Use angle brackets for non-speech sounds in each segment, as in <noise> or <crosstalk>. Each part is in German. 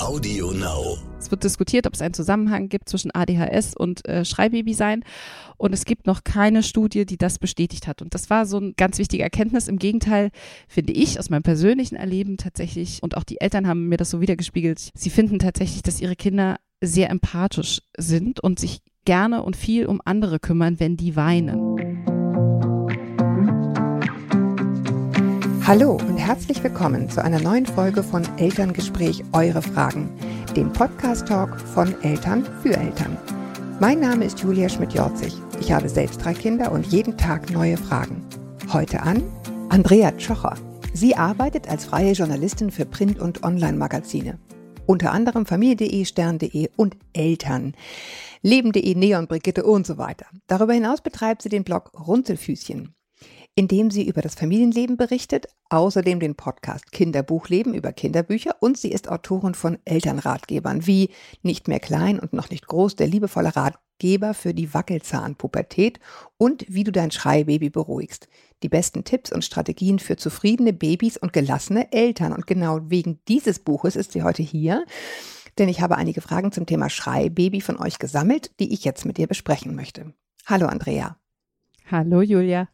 Audio Now. Es wird diskutiert, ob es einen Zusammenhang gibt zwischen ADHS und äh, Schreibaby sein. Und es gibt noch keine Studie, die das bestätigt hat. Und das war so eine ganz wichtige Erkenntnis. Im Gegenteil, finde ich, aus meinem persönlichen Erleben tatsächlich, und auch die Eltern haben mir das so wiedergespiegelt, sie finden tatsächlich, dass ihre Kinder sehr empathisch sind und sich gerne und viel um andere kümmern, wenn die weinen. Hallo und herzlich willkommen zu einer neuen Folge von Elterngespräch Eure Fragen, dem Podcast-Talk von Eltern für Eltern. Mein Name ist Julia Schmidt-Jorzig. Ich habe selbst drei Kinder und jeden Tag neue Fragen. Heute an Andrea Tschocher. Sie arbeitet als freie Journalistin für Print- und Online-Magazine. Unter anderem Familie.de, Stern.de und Eltern. Leben.de, Neon, Brigitte und so weiter. Darüber hinaus betreibt sie den Blog Runzelfüßchen in dem sie über das Familienleben berichtet, außerdem den Podcast Kinderbuchleben über Kinderbücher und sie ist Autorin von Elternratgebern wie Nicht mehr klein und noch nicht groß, der liebevolle Ratgeber für die Wackelzahnpubertät und wie du dein Schreibaby beruhigst. Die besten Tipps und Strategien für zufriedene Babys und gelassene Eltern. Und genau wegen dieses Buches ist sie heute hier denn ich habe einige Fragen zum Thema Schreibaby von euch gesammelt, die ich jetzt mit dir besprechen möchte. Hallo Andrea. Hallo Julia.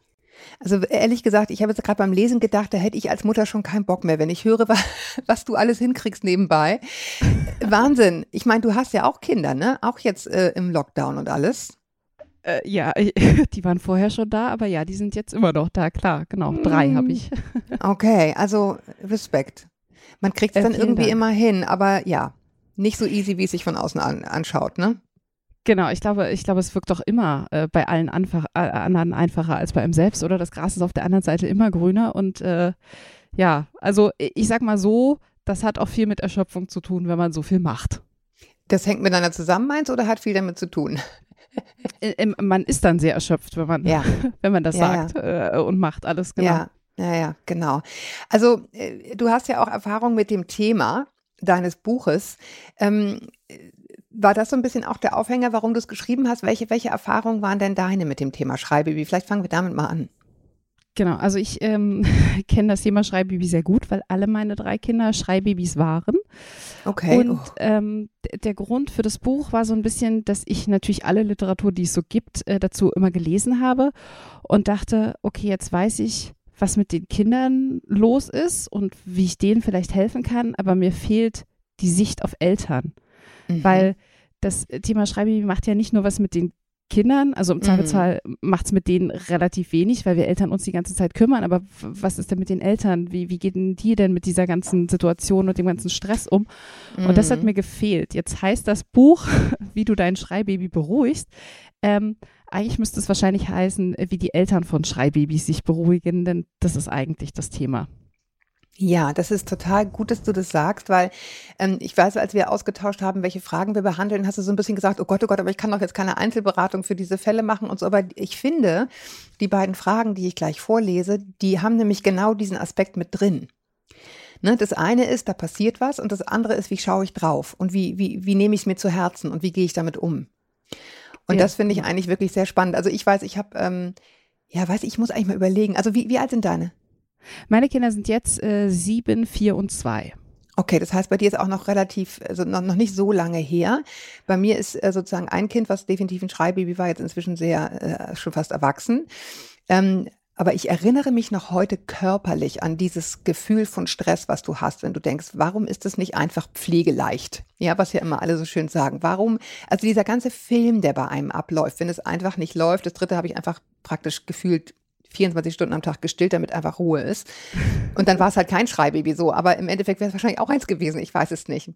Also ehrlich gesagt, ich habe jetzt gerade beim Lesen gedacht, da hätte ich als Mutter schon keinen Bock mehr, wenn ich höre, <laughs> was du alles hinkriegst nebenbei. Wahnsinn. Ich meine, du hast ja auch Kinder, ne? Auch jetzt äh, im Lockdown und alles. Äh, ja, <laughs> die waren vorher schon da, aber ja, die sind jetzt immer noch da, klar, genau. Drei habe ich. <laughs> Okay, also Respekt. Man kriegt es äh, dann irgendwie Dank. immer hin, aber ja, nicht so easy, wie es sich von außen an, anschaut, ne? Genau, ich glaube, ich glaube, es wirkt doch immer äh, bei allen einfach, äh, anderen einfacher als bei einem selbst, oder? Das Gras ist auf der anderen Seite immer grüner und äh, ja, also ich sag mal so, das hat auch viel mit Erschöpfung zu tun, wenn man so viel macht. Das hängt miteinander zusammen, meinst oder hat viel damit zu tun? <laughs> man ist dann sehr erschöpft, wenn man, ja. <laughs> wenn man das ja, sagt ja. Äh, und macht alles genau. Ja, ja, ja, genau. Also äh, du hast ja auch Erfahrung mit dem Thema deines Buches. Ähm, war das so ein bisschen auch der Aufhänger, warum du es geschrieben hast? Welche, welche Erfahrungen waren denn deine mit dem Thema Schreibaby? Vielleicht fangen wir damit mal an. Genau, also ich ähm, <laughs> kenne das Thema Schreibaby sehr gut, weil alle meine drei Kinder Schreibabys waren. Okay. Und oh. ähm, der Grund für das Buch war so ein bisschen, dass ich natürlich alle Literatur, die es so gibt, äh, dazu immer gelesen habe und dachte, okay, jetzt weiß ich, was mit den Kindern los ist und wie ich denen vielleicht helfen kann, aber mir fehlt die Sicht auf Eltern. Mhm. Weil das Thema Schreibaby macht ja nicht nur was mit den Kindern, also im Zweifelsfall mhm. macht es mit denen relativ wenig, weil wir Eltern uns die ganze Zeit kümmern, aber was ist denn mit den Eltern? Wie, wie gehen die denn mit dieser ganzen Situation und dem ganzen Stress um? Mhm. Und das hat mhm. mir gefehlt. Jetzt heißt das Buch, <laughs> wie du dein Schreibaby beruhigst, ähm, eigentlich müsste es wahrscheinlich heißen, wie die Eltern von Schreibabys sich beruhigen, denn das ist eigentlich das Thema. Ja, das ist total gut, dass du das sagst, weil ähm, ich weiß, als wir ausgetauscht haben, welche Fragen wir behandeln, hast du so ein bisschen gesagt, oh Gott, oh Gott, aber ich kann doch jetzt keine Einzelberatung für diese Fälle machen und so. Aber ich finde, die beiden Fragen, die ich gleich vorlese, die haben nämlich genau diesen Aspekt mit drin. Ne, das eine ist, da passiert was und das andere ist, wie schaue ich drauf und wie, wie, wie nehme ich es mir zu Herzen und wie gehe ich damit um. Und ja. das finde ich eigentlich wirklich sehr spannend. Also ich weiß, ich habe, ähm, ja, weiß ich muss eigentlich mal überlegen. Also wie, wie alt sind deine? Meine Kinder sind jetzt äh, sieben, vier und zwei. Okay, das heißt, bei dir ist auch noch relativ, also noch, noch nicht so lange her. Bei mir ist äh, sozusagen ein Kind, was definitiv ein Schreibaby war, jetzt inzwischen sehr, äh, schon fast erwachsen. Ähm, aber ich erinnere mich noch heute körperlich an dieses Gefühl von Stress, was du hast, wenn du denkst, warum ist es nicht einfach pflegeleicht? Ja, was ja immer alle so schön sagen. Warum, also dieser ganze Film, der bei einem abläuft, wenn es einfach nicht läuft, das dritte habe ich einfach praktisch gefühlt 24 Stunden am Tag gestillt, damit einfach Ruhe ist. Und dann war es halt kein Schreibaby so, aber im Endeffekt wäre es wahrscheinlich auch eins gewesen, ich weiß es nicht.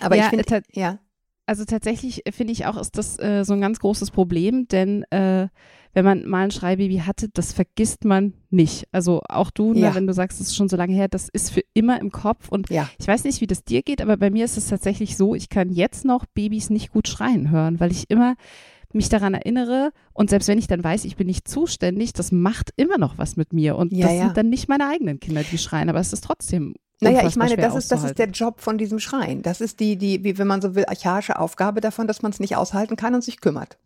Aber ja, ich finde, ja. Also tatsächlich finde ich auch, ist das äh, so ein ganz großes Problem, denn äh, wenn man mal ein Schreibaby hatte, das vergisst man nicht. Also auch du, ne, ja. ne, wenn du sagst, es ist schon so lange her, das ist für immer im Kopf. Und ja. ich weiß nicht, wie das dir geht, aber bei mir ist es tatsächlich so, ich kann jetzt noch Babys nicht gut schreien hören, weil ich immer mich daran erinnere und selbst wenn ich dann weiß, ich bin nicht zuständig, das macht immer noch was mit mir und ja, das ja. sind dann nicht meine eigenen Kinder, die schreien, aber es ist trotzdem naja, ich meine, das ist, das ist der Job von diesem Schreien. Das ist die, die, wie wenn man so will, archaische Aufgabe davon, dass man es nicht aushalten kann und sich kümmert.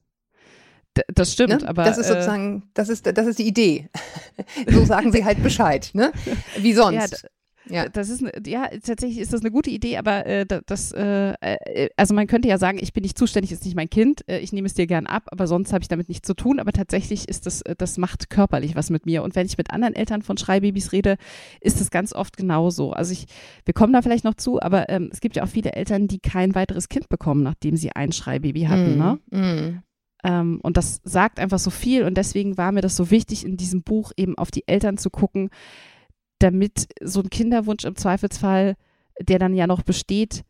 D das stimmt, ne? aber. Das ist äh, sozusagen, das ist, das ist die Idee. <laughs> so sagen sie <laughs> halt Bescheid, ne? Wie sonst. Ja, Ja. Das ist, ja, tatsächlich ist das eine gute Idee, aber äh, das, äh, äh, also man könnte ja sagen, ich bin nicht zuständig, ist nicht mein Kind, äh, ich nehme es dir gern ab, aber sonst habe ich damit nichts zu tun. Aber tatsächlich ist das, äh, das macht körperlich was mit mir. Und wenn ich mit anderen Eltern von Schreibabys rede, ist das ganz oft genauso. Also ich, wir kommen da vielleicht noch zu, aber ähm, es gibt ja auch viele Eltern, die kein weiteres Kind bekommen, nachdem sie ein Schreibaby hatten. Mm, ne? Mm. Ähm, und das sagt einfach so viel. Und deswegen war mir das so wichtig, in diesem Buch eben auf die Eltern zu gucken, damit so ein Kinderwunsch im Zweifelsfall, der dann ja noch besteht,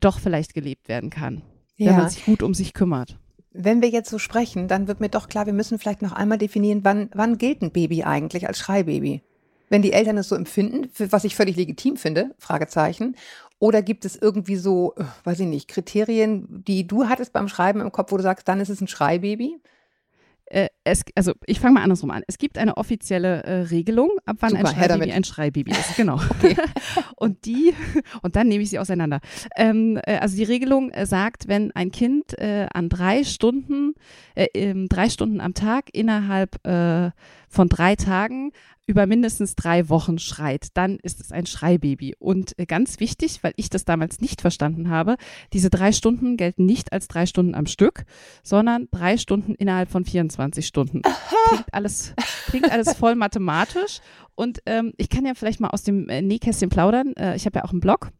doch vielleicht gelebt werden kann, ja. wenn man sich gut um sich kümmert. Wenn wir jetzt so sprechen, dann wird mir doch klar, wir müssen vielleicht noch einmal definieren, wann, wann gilt ein Baby eigentlich als Schreibaby? Wenn die Eltern es so empfinden, was ich völlig legitim finde, Fragezeichen. Oder gibt es irgendwie so, äh, weiß ich nicht, Kriterien, die du hattest beim Schreiben im Kopf, wo du sagst, dann ist es ein Schreibaby? Äh, es, also ich fange mal andersrum an. Es gibt eine offizielle äh, Regelung, ab wann Super, ein Schreibaby ein Schreibaby ist. <laughs> Genau. Okay. <laughs> und die, und dann nehme ich sie auseinander. Ähm, äh, also die Regelung äh, sagt, wenn ein Kind äh, an drei Stunden, äh, drei Stunden am Tag innerhalb von drei Tagen über mindestens drei Wochen schreit, dann ist es ein Schreibaby. Und äh, ganz wichtig, weil ich das damals nicht verstanden habe, diese drei Stunden gelten nicht als drei Stunden am Stück, sondern drei Stunden innerhalb von 24 Stunden. Klingt alles, klingt alles voll mathematisch. Und ähm, ich kann ja vielleicht mal aus dem äh, Nähkästchen plaudern. Äh, ich habe ja auch einen Blog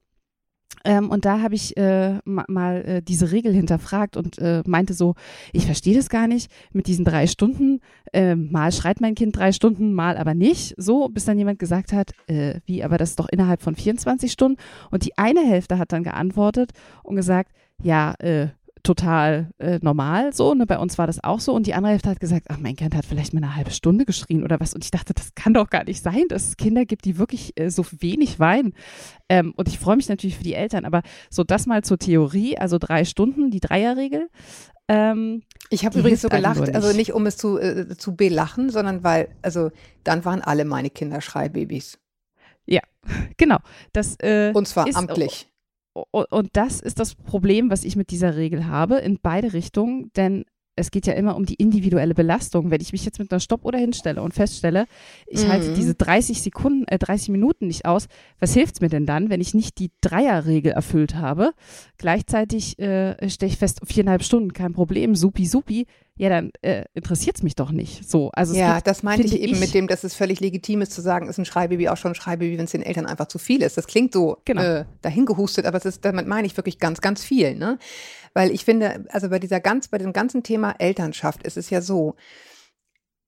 ähm, und da habe ich äh, ma mal äh, diese Regel hinterfragt und äh, meinte so, ich verstehe das gar nicht mit diesen drei Stunden. Ähm, mal schreit mein Kind drei Stunden, mal aber nicht. So, bis dann jemand gesagt hat, äh, wie, aber das ist doch innerhalb von 24 Stunden. Und die eine Hälfte hat dann geantwortet und gesagt, ja, äh, total äh, normal so. Ne? Bei uns war das auch so. Und die andere Hälfte hat gesagt, ach, mein Kind hat vielleicht mal eine halbe Stunde geschrien oder was. Und ich dachte, das kann doch gar nicht sein, dass es Kinder gibt, die wirklich äh, so wenig weinen. Ähm, und ich freue mich natürlich für die Eltern. Aber so das mal zur Theorie, also drei Stunden, die Dreierregel. Ähm, ich habe übrigens so gelacht, nicht. also nicht um es zu, äh, zu belachen, sondern weil, also dann waren alle meine Kinder Schreibabys. Ja, <laughs> genau. Das, äh, Und zwar ist, amtlich und das ist das Problem, was ich mit dieser Regel habe, in beide Richtungen, denn es geht ja immer um die individuelle Belastung. Wenn ich mich jetzt mit einer Stoppuhr hinstelle und feststelle, ich mhm. halte diese 30 Sekunden, äh, 30 Minuten nicht aus, was hilft es mir denn dann, wenn ich nicht die Dreierregel erfüllt habe? Gleichzeitig äh, stelle ich fest, viereinhalb Stunden, kein Problem, supi, supi ja, dann äh, interessiert es mich doch nicht. So, also ja, gibt, das meinte ich eben ich, mit dem, dass es völlig legitim ist zu sagen, ist ein Schreibaby auch schon ein Schreibaby, wenn es den Eltern einfach zu viel ist. Das klingt so genau. äh, dahingehustet, aber es ist, damit meine ich wirklich ganz, ganz viel. Ne? Weil ich finde, also bei dieser ganz, bei dem ganzen Thema Elternschaft ist es ja so,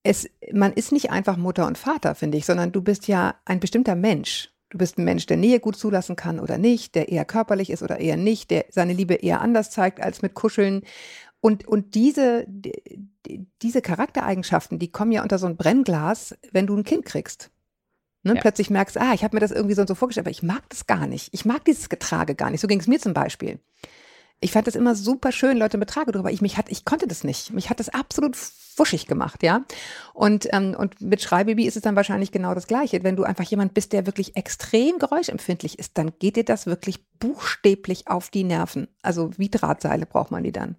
es, man ist nicht einfach Mutter und Vater, finde ich, sondern du bist ja ein bestimmter Mensch. Du bist ein Mensch, der Nähe gut zulassen kann oder nicht, der eher körperlich ist oder eher nicht, der seine Liebe eher anders zeigt als mit Kuscheln. Und, und diese, diese Charaktereigenschaften, die kommen ja unter so ein Brennglas, wenn du ein Kind kriegst. Ne? Ja. Plötzlich merkst du, ah, ich habe mir das irgendwie so und so vorgestellt, aber ich mag das gar nicht. Ich mag dieses Getrage gar nicht. So ging es mir zum Beispiel. Ich fand es immer super schön, Leute mit Trage drüber. Ich, mich hat, ich konnte das nicht. Mich hat das absolut wuschig gemacht, ja. Und, ähm, und mit Schreibaby ist es dann wahrscheinlich genau das Gleiche. Wenn du einfach jemand bist, der wirklich extrem geräuschempfindlich ist, dann geht dir das wirklich buchstäblich auf die Nerven. Also wie Drahtseile braucht man die dann.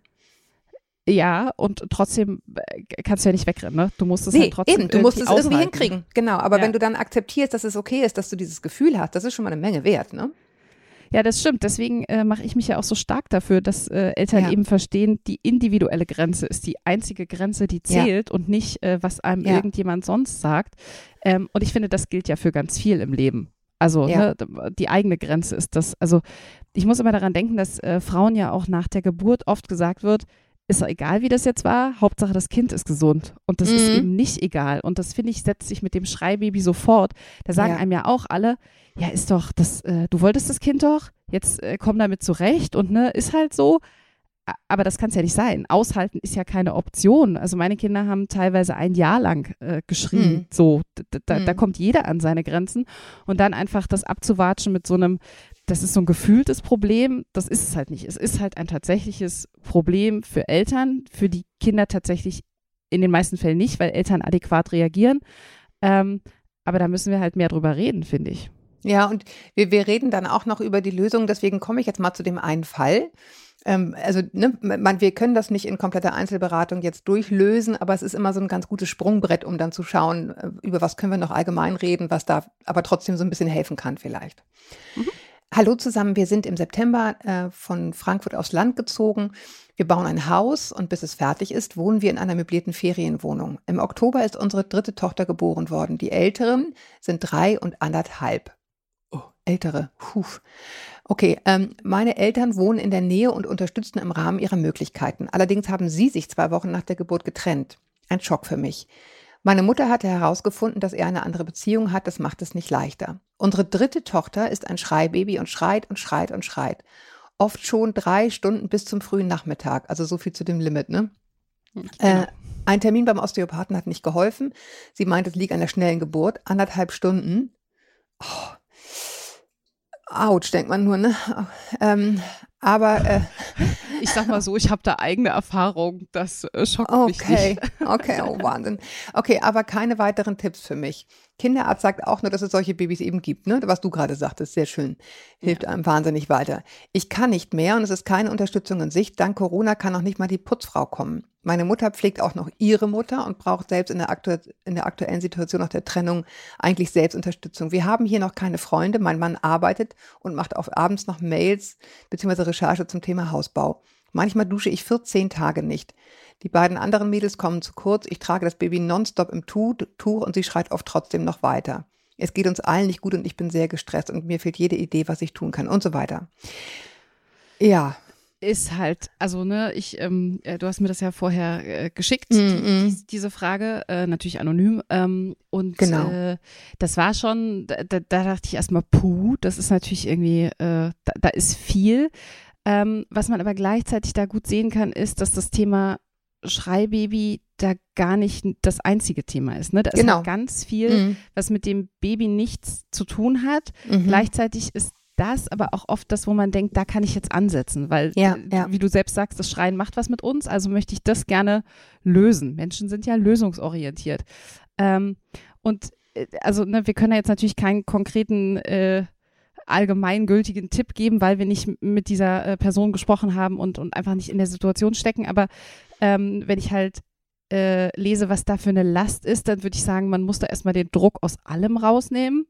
Ja, und trotzdem äh, kannst du ja nicht wegrennen, ne? Du musst es nee, halt trotzdem eben, du musst es aushalten. irgendwie hinkriegen. Genau, aber ja. wenn du dann akzeptierst, dass es okay ist, dass du dieses Gefühl hast, das ist schon mal eine Menge wert, ne? Ja, das stimmt. Deswegen äh, mache ich mich ja auch so stark dafür, dass äh, Eltern ja. eben verstehen, die individuelle Grenze ist die einzige Grenze, die zählt ja. und nicht, äh, was einem ja. irgendjemand sonst sagt. Ähm, und ich finde, das gilt ja für ganz viel im Leben. Also ne, die eigene Grenze ist das. Also ich muss immer daran denken, dass äh, Frauen ja auch nach der Geburt oft gesagt wird, ist doch egal, wie das jetzt war. Hauptsache, das Kind ist gesund. Und das mhm. ist eben nicht egal. Und das, finde ich, setzt sich mit dem Schreibaby sofort. Da sagen ja. einem ja auch alle, ja, ist doch, das, äh, du wolltest das Kind doch, jetzt äh, komm damit zurecht und ne, ist halt so. Aber das kann es ja nicht sein. Aushalten ist ja keine Option. Also meine Kinder haben teilweise ein Jahr lang äh, geschrien. Mhm. So, da, mhm. da kommt jeder an seine Grenzen. Und dann einfach das abzuwatschen mit so einem, das ist so ein gefühltes Problem, das ist es halt nicht. Es ist halt ein tatsächliches Problem für Eltern, für die Kinder tatsächlich in den meisten Fällen nicht, weil Eltern adäquat reagieren. Ähm, aber da müssen wir halt mehr drüber reden, finde ich. Ja, und wir, wir reden dann auch noch über die Lösung, deswegen komme ich jetzt mal zu dem einen Fall. ähm, also ne, man, wir können das nicht in kompletter Einzelberatung jetzt durchlösen, aber es ist immer so ein ganz gutes Sprungbrett, um dann zu schauen, äh, über was können wir noch allgemein reden, was da aber trotzdem so ein bisschen helfen kann vielleicht. Mhm. Hallo zusammen, wir sind im September äh, von Frankfurt aufs Land gezogen. Wir bauen ein Haus und bis es fertig ist, wohnen wir in einer möblierten Ferienwohnung. Im Oktober ist unsere dritte Tochter geboren worden. Die älteren sind drei und anderthalb. Oh, ältere. Puh. Okay, ähm, meine Eltern wohnen in der Nähe und unterstützen im Rahmen ihrer Möglichkeiten. Allerdings haben sie sich zwei Wochen nach der Geburt getrennt. Ein Schock für mich. Meine Mutter hatte herausgefunden, dass er eine andere Beziehung hat. Das macht es nicht leichter. Unsere dritte Tochter ist ein Schreibaby und schreit und schreit und schreit. Oft schon drei Stunden bis zum frühen Nachmittag. Also so viel zu dem Limit, ne? Genau. Äh, ein Termin beim Osteopathen hat nicht geholfen. Sie meint, es liegt an der schnellen Geburt. Anderthalb Stunden. Oh. Autsch, denkt man nur, ne? Ähm, aber äh, ich sag mal so, ich habe da eigene Erfahrung. Das äh, schockt okay, mich nicht. Okay, <laughs> oh Wahnsinn. Okay, aber keine weiteren Tipps für mich. Kinderarzt sagt auch nur, dass es solche Babys eben gibt, ne? Was du gerade sagtest, sehr schön. Hilft ja. einem wahnsinnig weiter. Ich kann nicht mehr und es ist keine Unterstützung in Sicht. Dank Corona kann auch nicht mal die Putzfrau kommen. Meine Mutter pflegt auch noch ihre Mutter und braucht selbst in der, in der aktuellen Situation nach der Trennung eigentlich Selbstunterstützung. Wir haben hier noch keine Freunde. Mein Mann arbeitet und macht auch abends noch Mails bzw. Recherche zum Thema Hausbau. Manchmal dusche ich 14 Tage nicht. Die beiden anderen Mädels kommen zu kurz. Ich trage das Baby nonstop im Tuch und sie schreit oft trotzdem noch weiter. Es geht uns allen nicht gut und ich bin sehr gestresst und mir fehlt jede Idee, was ich tun kann und so weiter. Ja, ist halt, also ne, ich, ähm, äh, du hast mir das ja vorher äh, geschickt, mm -mm. Die, diese Frage, äh, natürlich anonym. Ähm, und genau. äh, das war schon, da, da, dachte ich erstmal, puh, das ist natürlich irgendwie, äh, da, da ist viel. Ähm, was man aber gleichzeitig da gut sehen kann, ist, dass das Thema Schreibaby da gar nicht das einzige Thema ist. Ne? Da genau. ist halt ganz viel, mhm. was mit dem Baby nichts zu tun hat. Mhm. Gleichzeitig ist das aber auch oft das, wo man denkt, da kann ich jetzt ansetzen, weil, ja, äh, ja. wie du selbst sagst, das Schreien macht was mit uns, also möchte ich das gerne lösen. Menschen sind ja lösungsorientiert. Ähm, und äh, also ne, wir können ja jetzt natürlich keinen konkreten äh, allgemeingültigen Tipp geben, weil wir nicht mit dieser äh, Person gesprochen haben und, und einfach nicht in der Situation stecken. Aber ähm, wenn ich halt äh, lese, was da für eine Last ist, dann würde ich sagen, man muss da erstmal den Druck aus allem rausnehmen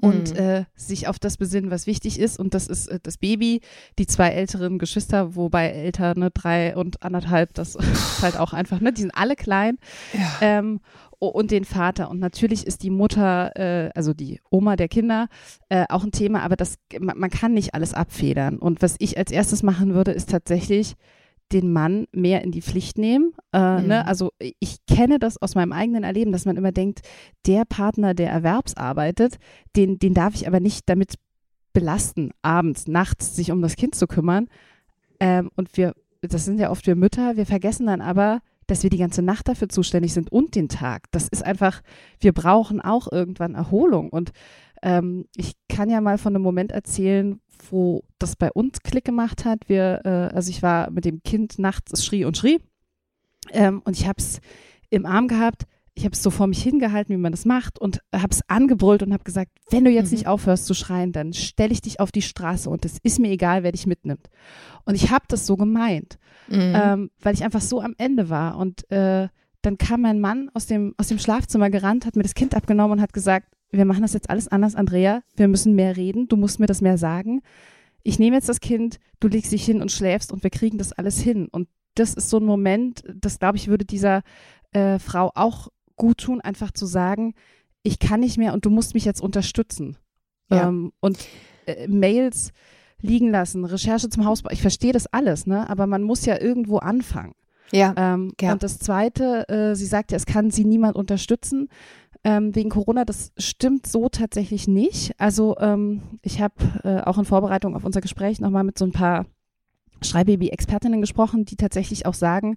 und mhm. äh, sich auf das besinnen, was wichtig ist. Und das ist äh, das Baby, die zwei älteren Geschwister, wobei älter, ne, drei und anderthalb, das ist halt auch einfach, ne, die sind alle klein. Ja. Ähm, und den Vater. Und natürlich ist die Mutter, äh, also die Oma der Kinder, äh, auch ein Thema, aber das, man, man kann nicht alles abfedern. Und was ich als erstes machen würde, ist tatsächlich den Mann mehr in die Pflicht nehmen. Äh, ne? mhm. ne? Also ich kenne das aus meinem eigenen Erleben, dass man immer denkt, der Partner, der erwerbsarbeitet, den, den darf ich aber nicht damit belasten, abends, nachts sich um das Kind zu kümmern. Ähm, und wir, das sind ja oft wir Mütter, wir vergessen dann aber, dass wir die ganze Nacht dafür zuständig sind und den Tag. Das ist einfach, wir brauchen auch irgendwann Erholung. Und ähm, ich kann ja mal von einem Moment erzählen, wo das bei uns Klick gemacht hat. Wir, äh, also ich war mit dem Kind nachts, es schrie und schrie. Ähm, und ich habe es im Arm gehabt. Ich habe es so vor mich hingehalten, wie man das macht, und habe es angebrüllt und habe gesagt, wenn du jetzt mhm. nicht aufhörst zu schreien, dann stelle ich dich auf die Straße und es ist mir egal, wer dich mitnimmt. Und ich habe das so gemeint, mhm. ähm, weil ich einfach so am Ende war. Und äh, dann kam mein Mann aus dem, aus dem Schlafzimmer gerannt, hat mir das Kind abgenommen und hat gesagt, wir machen das jetzt alles anders, Andrea. Wir müssen mehr reden. Du musst mir das mehr sagen. Ich nehme jetzt das Kind, du legst dich hin und schläfst und wir kriegen das alles hin. Und das ist so ein Moment, das glaube ich, würde dieser äh, Frau auch gut tun, einfach zu sagen, ich kann nicht mehr und du musst mich jetzt unterstützen. Ja. Ähm, und äh, Mails liegen lassen, Recherche zum Hausbau, ich verstehe das alles, ne? aber man muss ja irgendwo anfangen. Ja, ähm, ja. Und das Zweite, äh, sie sagt ja, es kann sie niemand unterstützen ähm, wegen Corona. Das stimmt so tatsächlich nicht. Also ähm, ich habe äh, auch in Vorbereitung auf unser Gespräch nochmal mit so ein paar Schreibaby-Expertinnen gesprochen, die tatsächlich auch sagen,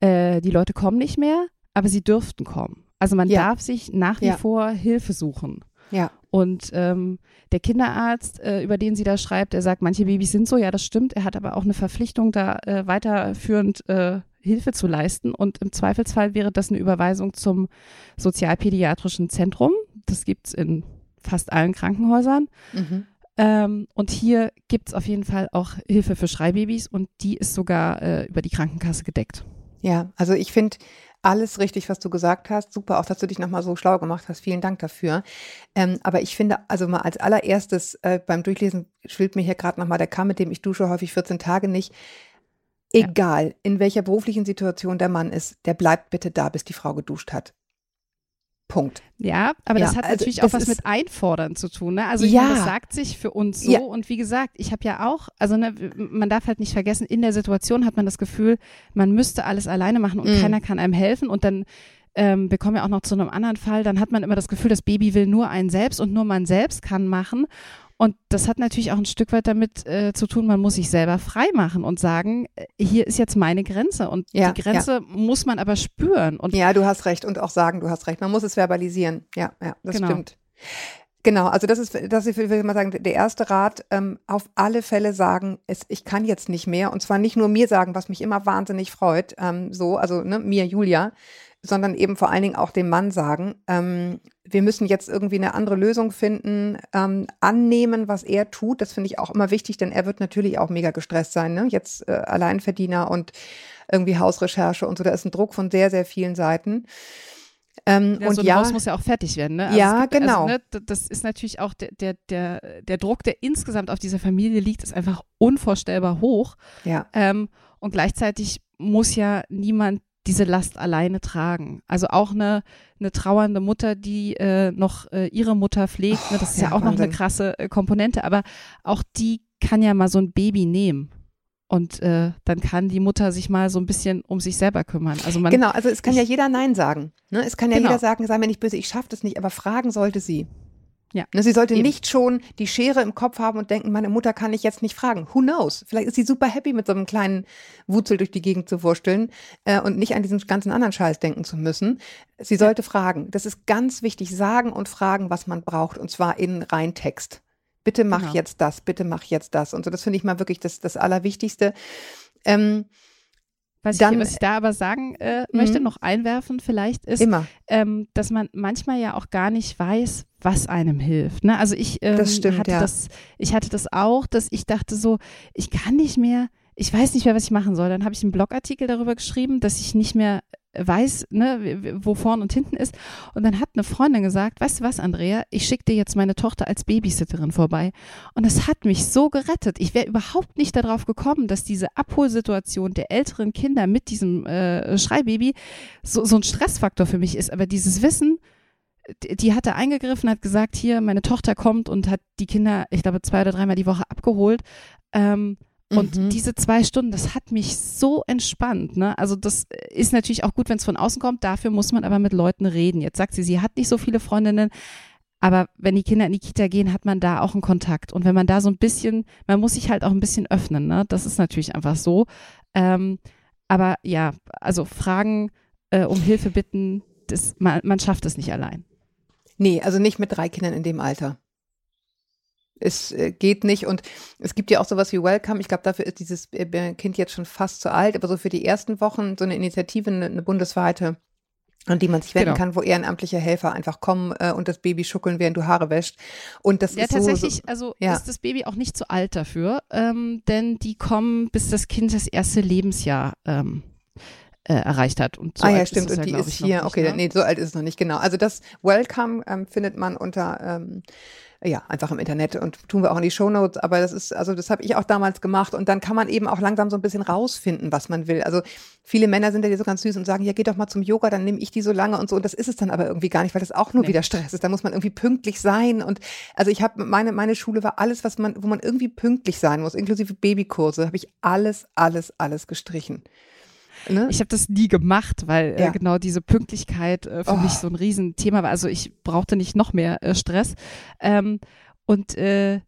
äh, die Leute kommen nicht mehr, aber sie dürften kommen. Also man ja. darf sich nach wie ja. vor Hilfe suchen. Ja. Und ähm, der Kinderarzt, äh, über den sie da schreibt, der sagt, manche Babys sind so, ja, das stimmt. Er hat aber auch eine Verpflichtung, da äh, weiterführend äh, Hilfe zu leisten. Und im Zweifelsfall wäre das eine Überweisung zum Sozialpädiatrischen Zentrum. Das gibt es in fast allen Krankenhäusern. Mhm. Ähm, und hier gibt es auf jeden Fall auch Hilfe für Schreibabys und die ist sogar äh, über die Krankenkasse gedeckt. Ja, also ich finde alles richtig, was du gesagt hast. Super, auch dass du dich nochmal so schlau gemacht hast. Vielen Dank dafür. Ähm, aber ich finde, also mal als allererstes äh, beim Durchlesen schwillt mir hier gerade nochmal der Kamm, mit dem ich dusche häufig 14 Tage nicht. Egal, ja. in welcher beruflichen Situation der Mann ist, der bleibt bitte da, bis die Frau geduscht hat. Punkt. Ja, aber ja, das hat also natürlich auch was mit Einfordern zu tun. Ne? Also ja. Meine, das sagt sich für uns so. Ja. Und wie gesagt, ich habe ja auch, also ne, man darf halt nicht vergessen, in der Situation hat man das Gefühl, man müsste alles alleine machen und mhm. keiner kann einem helfen. Und dann ähm, bekommen wir auch noch zu einem anderen Fall, dann hat man immer das Gefühl, das Baby will nur einen selbst und nur man selbst kann machen. Und das hat natürlich auch ein Stück weit damit äh, zu tun, man muss sich selber frei machen und sagen, äh, hier ist jetzt meine Grenze. Und ja, die Grenze ja. muss man aber spüren. Und ja, du hast recht und auch sagen, du hast recht. Man muss es verbalisieren. Ja, ja, das genau. stimmt. Genau, also das ist, das ist, ich will mal sagen, der erste Rat, ähm, auf alle Fälle sagen, es, ich kann jetzt nicht mehr. Und zwar nicht nur mir sagen, was mich immer wahnsinnig freut, ähm, so, also ne, mir, Julia, sondern eben vor allen Dingen auch dem Mann sagen, ähm, wir müssen jetzt irgendwie eine andere Lösung finden, ähm, annehmen, was er tut. Das finde ich auch immer wichtig, denn er wird natürlich auch mega gestresst sein. Ne? Jetzt äh, Alleinverdiener und irgendwie Hausrecherche und so. Da ist ein Druck von sehr, sehr vielen Seiten. Ähm, ja, und so ein ja, Haus muss ja auch fertig werden. Ne? Also ja, gibt, also, genau. Also, ne, das ist natürlich auch der, der, der, der Druck, der insgesamt auf dieser Familie liegt, ist einfach unvorstellbar hoch. Ja. Ähm, und gleichzeitig muss ja niemand diese Last alleine tragen. Also auch eine, eine trauernde Mutter, die äh, noch äh, ihre Mutter pflegt, oh, ne, das ist ja, ja auch Wahnsinn. noch eine krasse äh, Komponente, aber auch die kann ja mal so ein Baby nehmen. Und äh, dann kann die Mutter sich mal so ein bisschen um sich selber kümmern. Also man, genau, also es kann ich, ja jeder Nein sagen. Ne? Es kann ja genau. jeder sagen, sei mir nicht böse, ich schaffe das nicht, aber fragen sollte sie. Ja. Ne, sie sollte Eben. nicht schon die Schere im Kopf haben und denken, meine Mutter kann ich jetzt nicht fragen. Who knows? Vielleicht ist sie super happy, mit so einem kleinen Wutzel durch die Gegend zu wursteln äh, und nicht an diesen ganzen anderen Scheiß denken zu müssen. Sie sollte ja. fragen. Das ist ganz wichtig. Sagen und fragen, was man braucht. Und zwar in Reintext. Bitte mach genau. jetzt das, bitte mach jetzt das. Und so, das finde ich mal wirklich das, das Allerwichtigste. Ähm, was, dann, ich, was ich da aber sagen äh, möchte, mhm. noch einwerfen vielleicht, ist, ähm, dass man manchmal ja auch gar nicht weiß, was einem hilft. Ne? Also ich ähm, stimmt, hatte ja. das, ich hatte das auch, dass ich dachte so, ich kann nicht mehr, ich weiß nicht mehr, was ich machen soll. Dann habe ich einen Blogartikel darüber geschrieben, dass ich nicht mehr weiß, ne, wo vorn und hinten ist. Und dann hat eine Freundin gesagt, weißt du was, Andrea, ich schicke dir jetzt meine Tochter als Babysitterin vorbei. Und das hat mich so gerettet. Ich wäre überhaupt nicht darauf gekommen, dass diese Abholsituation der älteren Kinder mit diesem äh, Schreibaby so, so ein Stressfaktor für mich ist. Aber dieses Wissen, die hatte eingegriffen, hat gesagt, hier, meine Tochter kommt und hat die Kinder, ich glaube, zwei oder dreimal die Woche abgeholt. Ähm, und mhm. diese zwei Stunden, das hat mich so entspannt. Ne? Also das ist natürlich auch gut, wenn es von außen kommt. Dafür muss man aber mit Leuten reden. Jetzt sagt sie, sie hat nicht so viele Freundinnen. Aber wenn die Kinder in die Kita gehen, hat man da auch einen Kontakt. Und wenn man da so ein bisschen, man muss sich halt auch ein bisschen öffnen. Ne? Das ist natürlich einfach so. Ähm, aber ja, also Fragen äh, um Hilfe bitten, das, man, man schafft es nicht allein. Nee, also nicht mit drei Kindern in dem Alter es äh, geht nicht. Und es gibt ja auch sowas wie Welcome. Ich glaube, dafür ist dieses äh, Kind jetzt schon fast zu alt, aber so für die ersten Wochen so eine Initiative, eine, eine bundesweite, an die man sich wenden genau. kann, wo ehrenamtliche Helfer einfach kommen äh, und das Baby schuckeln, während du Haare wäscht. Und das ja, ist tatsächlich, so, also ja. ist das Baby auch nicht zu alt dafür, ähm, denn die kommen, bis das Kind das erste Lebensjahr ähm, äh, erreicht hat. Und so ah ja, stimmt. Und die ist hier, okay, ne? nee, so alt ist es noch nicht, genau. Also das Welcome ähm, findet man unter ähm, ja, einfach im Internet und tun wir auch in die Shownotes, aber das ist, also das habe ich auch damals gemacht und dann kann man eben auch langsam so ein bisschen rausfinden, was man will. Also viele Männer sind ja so ganz süß und sagen, ja, geh doch mal zum Yoga, dann nehme ich die so lange und so und das ist es dann aber irgendwie gar nicht, weil das auch nur nee. wieder Stress ist. Da muss man irgendwie pünktlich sein und also ich habe meine meine Schule war alles, was man, wo man irgendwie pünktlich sein muss, inklusive Babykurse, habe ich alles, alles, alles gestrichen. Ne? Ich habe das nie gemacht, weil äh, ja. äh, genau diese Pünktlichkeit äh, für oh. mich so ein Riesenthema war. Also ich brauchte nicht noch mehr äh, Stress. Ähm, und äh,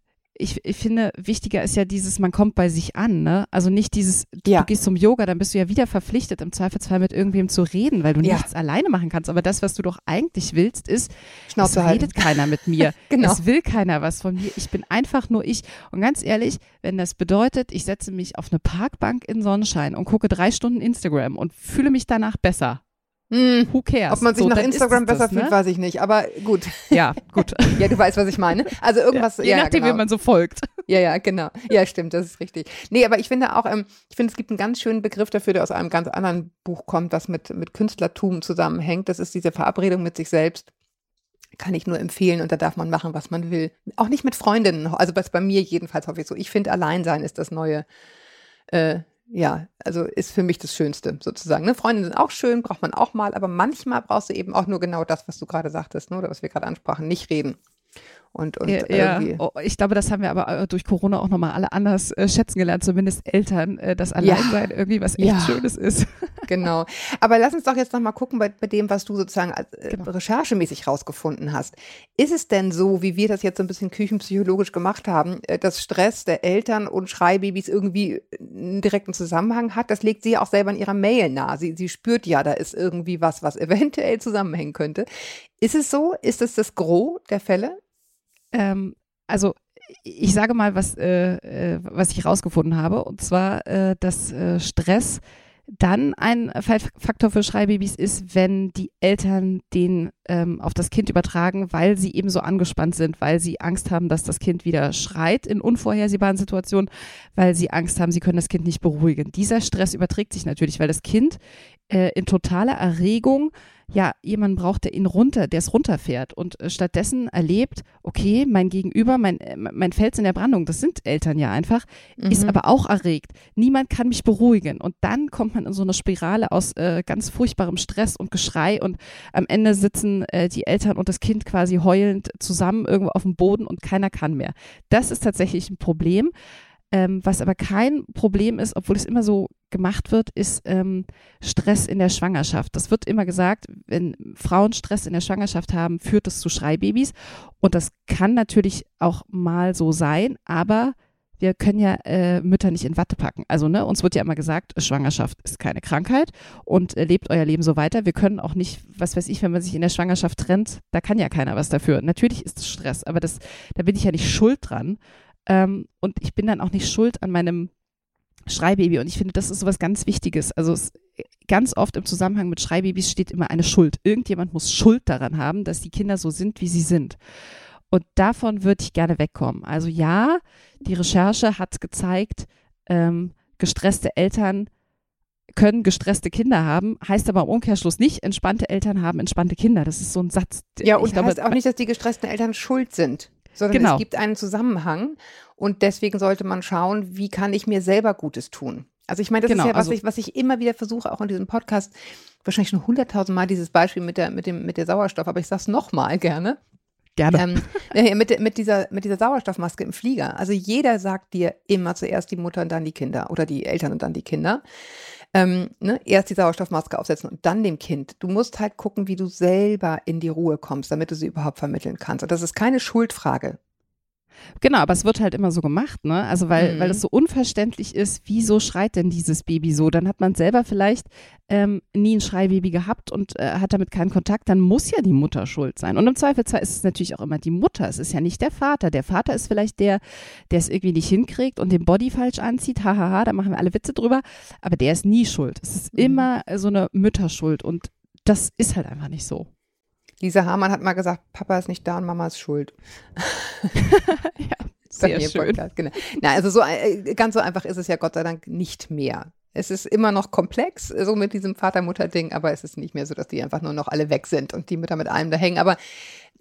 ich, ich finde, wichtiger ist ja dieses, man kommt bei sich an, ne? Also nicht dieses, ja. du gehst zum Yoga, dann bist du ja wieder verpflichtet, im Zweifelsfall mit irgendwem zu reden, weil du ja. nichts alleine machen kannst. Aber das, was du doch eigentlich willst, ist, Schnauze es halten. redet keiner mit mir. <laughs> genau. Es will keiner was von mir. Ich bin einfach nur ich. Und ganz ehrlich, wenn das bedeutet, ich setze mich auf eine Parkbank in Sonnenschein und gucke drei Stunden Instagram und fühle mich danach besser, hm, who cares? Ob man sich so, nach Instagram besser das, fühlt, ne? weiß ich nicht. Aber gut. Ja, gut. <laughs> ja, du weißt, was ich meine. Also irgendwas. Ja, je ja, nachdem, genau. wie man so folgt. Ja, ja, genau. Ja, stimmt, das ist richtig. Nee, aber ich finde auch, ähm, ich finde, es gibt einen ganz schönen Begriff dafür, der aus einem ganz anderen Buch kommt, das mit, mit Künstlertum zusammenhängt. Das ist diese Verabredung mit sich selbst kann ich nur empfehlen und da darf man machen, was man will. Auch nicht mit Freundinnen, also bei mir jedenfalls hoffe ich so. Ich finde, Alleinsein ist das neue, äh, ja, also ist für mich das Schönste sozusagen. Ne? Freunde sind auch schön, braucht man auch mal, aber manchmal brauchst du eben auch nur genau das, was du gerade sagtest, ne? oder was wir gerade ansprachen, nicht reden. Und, und ja, ja. Oh, ich glaube, das haben wir aber äh, durch Corona auch nochmal alle anders äh, schätzen gelernt, zumindest Eltern, äh, dass Alleinsein ja. irgendwie was echt. Schönes ist. <laughs> Genau. Aber lass uns doch jetzt nochmal gucken bei, bei dem, was du sozusagen äh, genau. recherchemäßig rausgefunden hast. Ist es denn so, wie wir das jetzt so ein bisschen küchenpsychologisch gemacht haben, äh, dass Stress der Eltern und Schreibabys irgendwie einen direkten Zusammenhang hat? Das legt sie ja auch selber in ihrer Mail nahe. Sie, sie spürt ja, da ist irgendwie was, was eventuell zusammenhängen könnte. Ist es so? Ist es das Gros der Fälle? Ähm, also ich sage mal, was, äh, äh, was ich rausgefunden habe, und zwar, äh, dass äh, Stress dann ein Faktor für Schreibabys ist, wenn die Eltern den ähm, auf das Kind übertragen, weil sie eben so angespannt sind, weil sie Angst haben, dass das Kind wieder schreit in unvorhersehbaren Situationen, weil sie Angst haben, sie können das Kind nicht beruhigen. Dieser Stress überträgt sich natürlich, weil das Kind äh, in totaler Erregung ja jemanden braucht, der ihn runter, der es runterfährt und äh, stattdessen erlebt, okay, mein Gegenüber, mein, äh, mein Fels in der Brandung, das sind Eltern ja einfach, mhm. ist aber auch erregt. Niemand kann mich beruhigen. Und dann kommt man in so eine Spirale aus äh, ganz furchtbarem Stress und Geschrei und am Ende sitzen äh, die Eltern und das Kind quasi heulend zusammen irgendwo auf dem Boden und keiner kann mehr. Das ist tatsächlich ein Problem. Ähm, was aber kein Problem ist, obwohl es immer so gemacht wird, ist ähm, Stress in der Schwangerschaft. Das wird immer gesagt, wenn Frauen Stress in der Schwangerschaft haben, führt es zu Schreibabys. Und das kann natürlich auch mal so sein, aber wir können ja äh, Mütter nicht in Watte packen. Also, ne, uns wird ja immer gesagt, Schwangerschaft ist keine Krankheit und äh, lebt euer Leben so weiter. Wir können auch nicht, was weiß ich, wenn man sich in der Schwangerschaft trennt, da kann ja keiner was dafür. Natürlich ist es Stress, aber das, da bin ich ja nicht schuld dran. Ähm, und ich bin dann auch nicht schuld an meinem Schreibaby. Und ich finde, das ist so was ganz Wichtiges. Also es, ganz oft im Zusammenhang mit Schreibabys steht immer eine Schuld. Irgendjemand muss Schuld daran haben, dass die Kinder so sind, wie sie sind. Und davon würde ich gerne wegkommen. Also ja, die Recherche hat gezeigt, ähm, gestresste Eltern können gestresste Kinder haben, heißt aber im Umkehrschluss nicht, entspannte Eltern haben entspannte Kinder. Das ist so ein Satz. Ja, und ich glaube, heißt auch nicht, dass die gestressten Eltern schuld sind sondern genau. es gibt einen Zusammenhang und deswegen sollte man schauen, wie kann ich mir selber Gutes tun. Also ich meine, das genau, ist ja, was, also, ich, was ich immer wieder versuche, auch in diesem Podcast, wahrscheinlich schon hunderttausend Mal dieses Beispiel mit der, mit dem, mit der Sauerstoff, aber ich sage es nochmal gerne. Gerne. Ähm, <laughs> mit, mit, dieser, mit dieser Sauerstoffmaske im Flieger. Also jeder sagt dir immer zuerst die Mutter und dann die Kinder oder die Eltern und dann die Kinder ähm, ne, erst die Sauerstoffmaske aufsetzen und dann dem Kind. Du musst halt gucken, wie du selber in die Ruhe kommst, damit du sie überhaupt vermitteln kannst. Und das ist keine Schuldfrage. Genau, aber es wird halt immer so gemacht, ne? Also weil, mhm. weil es so unverständlich ist, wieso schreit denn dieses Baby so? Dann hat man selber vielleicht ähm, nie ein Schreibaby gehabt und äh, hat damit keinen Kontakt, dann muss ja die Mutter schuld sein. Und im Zweifelsfall ist es natürlich auch immer die Mutter. Es ist ja nicht der Vater. Der Vater ist vielleicht der, der es irgendwie nicht hinkriegt und den Body falsch anzieht. Hahaha, da machen wir alle Witze drüber. Aber der ist nie schuld. Es ist mhm. immer so eine Mütterschuld und das ist halt einfach nicht so. Lisa Hamann hat mal gesagt, Papa ist nicht da und Mama ist schuld. <laughs> ja, sehr schön. genau. Na, also so äh, ganz so einfach ist es ja Gott sei Dank nicht mehr. Es ist immer noch komplex, so mit diesem Vater-Mutter-Ding, aber es ist nicht mehr so, dass die einfach nur noch alle weg sind und die Mütter mit allem da hängen. Aber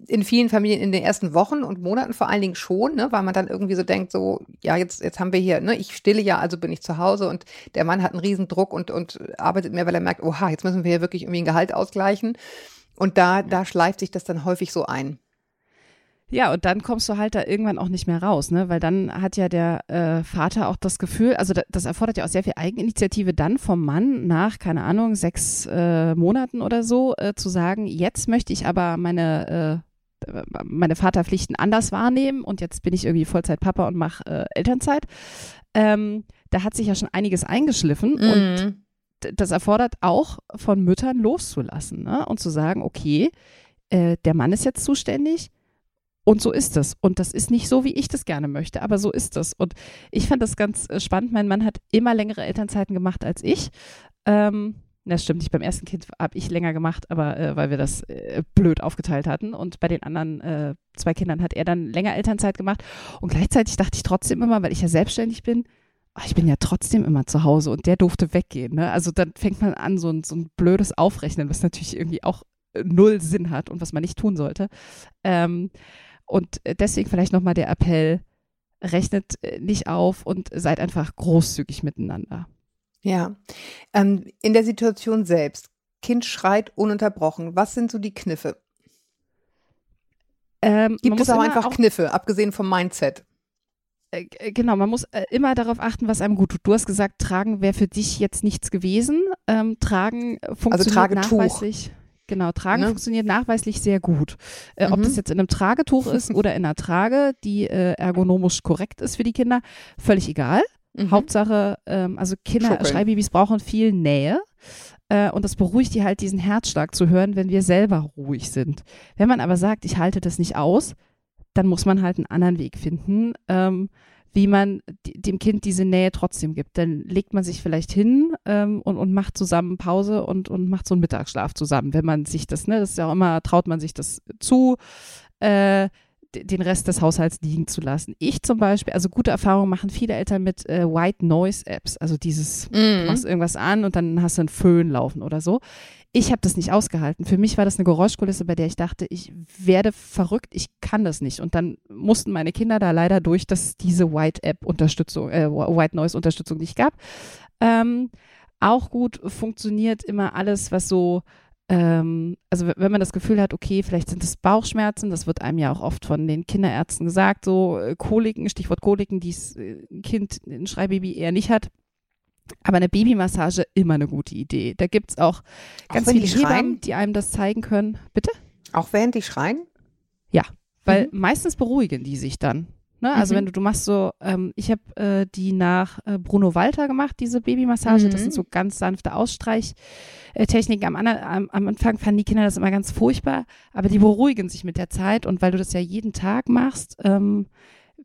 in vielen Familien in den ersten Wochen und Monaten vor allen Dingen schon, ne, weil man dann irgendwie so denkt, so, ja, jetzt, jetzt haben wir hier, ne, ich stille ja, also bin ich zu Hause und der Mann hat einen riesen Druck und, und arbeitet mehr, weil er merkt, oha, jetzt müssen wir hier wirklich irgendwie ein Gehalt ausgleichen. Und da, da schleift sich das dann häufig so ein. Ja, und dann kommst du halt da irgendwann auch nicht mehr raus, ne? Weil dann hat ja der äh, Vater auch das Gefühl, also das erfordert ja auch sehr viel Eigeninitiative dann vom Mann nach, keine Ahnung, sechs äh, Monaten oder so, äh, zu sagen, jetzt möchte ich aber meine äh, meine Vaterpflichten anders wahrnehmen und jetzt bin ich irgendwie Vollzeitpapa und mache äh, Elternzeit. Ähm, da hat sich ja schon einiges eingeschliffen mm. und das erfordert auch von Müttern loszulassen ne? und zu sagen, okay, äh, der Mann ist jetzt zuständig und so ist es. Und das ist nicht so, wie ich das gerne möchte, aber so ist es. Und ich fand das ganz äh, spannend. Mein Mann hat immer längere Elternzeiten gemacht als ich. Ähm, Das stimmt nicht. Beim ersten Kind habe ich länger gemacht, aber äh, weil wir das äh, blöd aufgeteilt hatten. Und bei den anderen äh, zwei Kindern hat er dann länger Elternzeit gemacht. Und gleichzeitig dachte ich trotzdem immer, weil ich ja selbstständig bin, ich bin ja trotzdem immer zu Hause und der durfte weggehen. Ne? Also dann fängt man an, so ein, so ein blödes Aufrechnen, was natürlich irgendwie auch äh, null Sinn hat und was man nicht tun sollte. Ähm, und deswegen vielleicht nochmal der Appell, rechnet äh, nicht auf und seid einfach großzügig miteinander. Ja. Ähm, in der Situation selbst, Kind schreit ununterbrochen. Was sind so die Kniffe? Ähm, Gibt es auch einfach auch, Kniffe, abgesehen vom Mindset? Äh, genau, man muss äh, immer darauf achten, was einem gut tut. Du hast gesagt, Tragen wäre für dich jetzt nichts gewesen. Ähm, tragen funktioniert also nachweislich. Genau, Tragen ne? funktioniert nachweislich sehr gut. Äh, mhm. Ob das jetzt in einem Tragetuch ist <laughs> oder in einer Trage, die äh, ergonomisch korrekt ist für die Kinder, völlig egal. Mhm. Hauptsache, ähm, also Kinder, Schuppeln. Schreibabys brauchen viel Nähe. Äh, und das beruhigt die halt, diesen Herzschlag zu hören, wenn wir selber ruhig sind. Wenn man aber sagt, ich halte das nicht aus, dann muss man halt einen anderen Weg finden, ähm, wie man dem Kind diese Nähe trotzdem gibt. Dann legt man sich vielleicht hin ähm, und, und macht zusammen Pause und, und macht so einen Mittagsschlaf zusammen, wenn man sich das, ne, das ist ja auch immer, traut man sich das zu. Äh, den Rest des Haushalts liegen zu lassen. Ich zum Beispiel, also gute Erfahrungen machen viele Eltern mit äh, White Noise Apps, also dieses, mm. du machst irgendwas an und dann hast du einen Föhn laufen oder so. Ich habe das nicht ausgehalten. Für mich war das eine Geräuschkulisse, bei der ich dachte, ich werde verrückt, ich kann das nicht. Und dann mussten meine Kinder da leider durch, dass es diese White App Unterstützung, äh, White Noise Unterstützung nicht gab. Ähm, auch gut funktioniert immer alles, was so ähm, also wenn man das Gefühl hat, okay, vielleicht sind es Bauchschmerzen, das wird einem ja auch oft von den Kinderärzten gesagt, so äh, Koliken, Stichwort Koliken, die äh, ein Kind, ein Schreibaby eher nicht hat. Aber eine Babymassage immer eine gute Idee. Da gibt es auch ganz auch viele die Hebammen, die einem das zeigen können. Bitte? Auch während die schreien? Ja, weil mhm. meistens beruhigen die sich dann. Ne? Also mhm. wenn du, du machst so, ähm, ich habe äh, die nach äh, Bruno Walter gemacht, diese Babymassage. Mhm. Das sind so ganz sanfte Ausstreichtechniken. Am, am, am Anfang fanden die Kinder das immer ganz furchtbar, aber die beruhigen sich mit der Zeit und weil du das ja jeden Tag machst, ähm,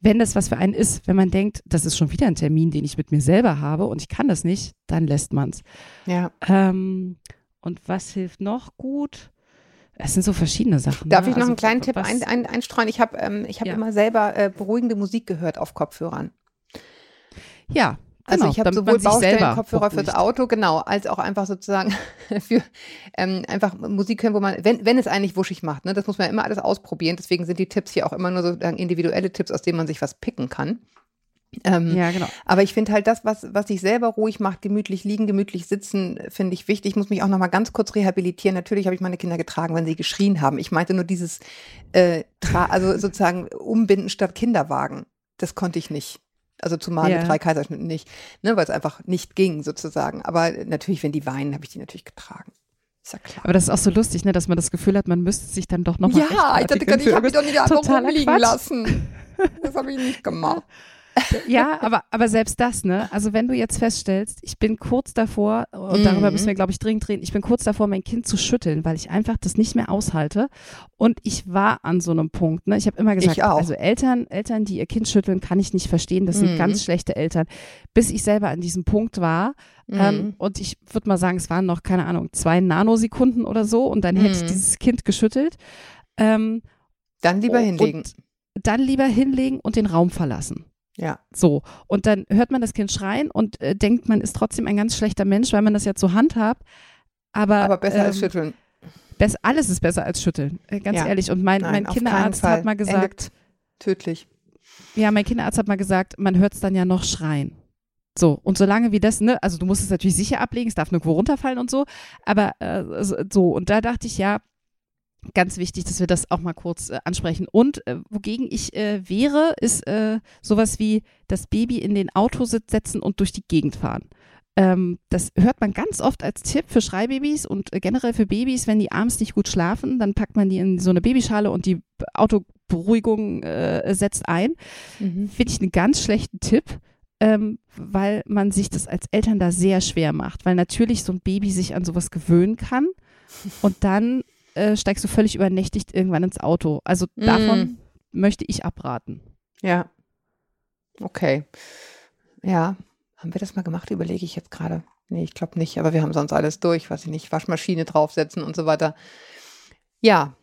wenn das was für einen ist, wenn man denkt, das ist schon wieder ein Termin, den ich mit mir selber habe und ich kann das nicht, dann lässt man es. Ja. Ähm, und was hilft noch gut? Es sind so verschiedene Sachen. Darf ne? ich noch also, einen kleinen Tipp ein, ein, einstreuen? Ich habe ähm, hab ja. immer selber äh, beruhigende Musik gehört auf Kopfhörern. Ja. Also genau, ich habe sowohl Baustellen-Kopfhörer fürs Auto, genau, als auch einfach sozusagen <laughs> für ähm, einfach Musik hören, wo man, wenn, wenn es eigentlich wuschig macht, ne, das muss man ja immer alles ausprobieren. Deswegen sind die Tipps hier auch immer nur so individuelle Tipps, aus denen man sich was picken kann. Ähm, ja, genau. Aber ich finde halt das, was, was sich selber ruhig macht, gemütlich liegen, gemütlich sitzen, finde ich wichtig. Ich muss mich auch noch mal ganz kurz rehabilitieren. Natürlich habe ich meine Kinder getragen, wenn sie geschrien haben. Ich meinte nur dieses, äh, also sozusagen Umbinden statt Kinderwagen. Das konnte ich nicht. Also zumal ja. mit drei Kaiserschnitten nicht, ne, weil es einfach nicht ging sozusagen. Aber natürlich, wenn die weinen, habe ich die natürlich getragen. Ist ja klar. Aber das ist auch so lustig, ne, dass man das Gefühl hat, man müsste sich dann doch noch mal Ja, ich dachte gerade, ich habe mich doch nicht einfach rumliegen lassen. Das habe ich nicht <laughs> gemacht. Ja, aber, aber selbst das, ne? Also wenn du jetzt feststellst, ich bin kurz davor, und darüber müssen wir, mhm. glaube ich, dringend reden, ich bin kurz davor, mein Kind zu schütteln, weil ich einfach das nicht mehr aushalte. Und ich war an so einem Punkt, ne? Ich habe immer gesagt, also Eltern, Eltern, die ihr Kind schütteln, kann ich nicht verstehen. Das sind mhm. ganz schlechte Eltern. Bis ich selber an diesem Punkt war. Ähm, mhm. Ähm, und ich würde mal sagen, es waren noch, keine Ahnung, zwei Nanosekunden oder so. Und dann hätte ich mhm. dieses Kind geschüttelt. Ähm, dann lieber hinlegen. Dann lieber hinlegen und den Raum verlassen. Ja. So. Und dann hört man das Kind schreien und äh, denkt, man ist trotzdem ein ganz schlechter Mensch, weil man das ja zur Hand hat. Aber, Aber besser ähm, als schütteln. Bess, alles ist besser als schütteln, äh, ganz ja. ehrlich. Und mein, Nein, mein Kinderarzt hat mal gesagt. Endet tödlich. Ja, mein Kinderarzt hat mal gesagt, man hört es dann ja noch schreien. So, und solange wie das, ne, also du musst es natürlich sicher ablegen, es darf nirgendwo runterfallen und so, aber äh, so, und da dachte ich, ja, ganz wichtig, dass wir das auch mal kurz äh, ansprechen. Und äh, wogegen ich äh, wäre, ist äh, sowas wie das Baby in den Autositz setzen und durch die Gegend fahren. Ähm, das hört man ganz oft als Tipp für Schreibabys und äh, generell für Babys, wenn die abends nicht gut schlafen, dann packt man die in so eine Babyschale und die Autoberuhigung äh, setzt ein. Mhm. Finde ich einen ganz schlechten Tipp. Ähm, weil man sich das als Eltern da sehr schwer macht, weil natürlich so ein Baby sich an sowas gewöhnen kann und dann äh, steigst du völlig übernächtigt irgendwann ins Auto. Also davon mm. möchte ich abraten. Ja. Okay. Ja. Haben wir das mal gemacht? Überlege ich jetzt gerade. Nee, ich glaube nicht, aber wir haben sonst alles durch, was ich nicht, Waschmaschine draufsetzen und so weiter. Ja.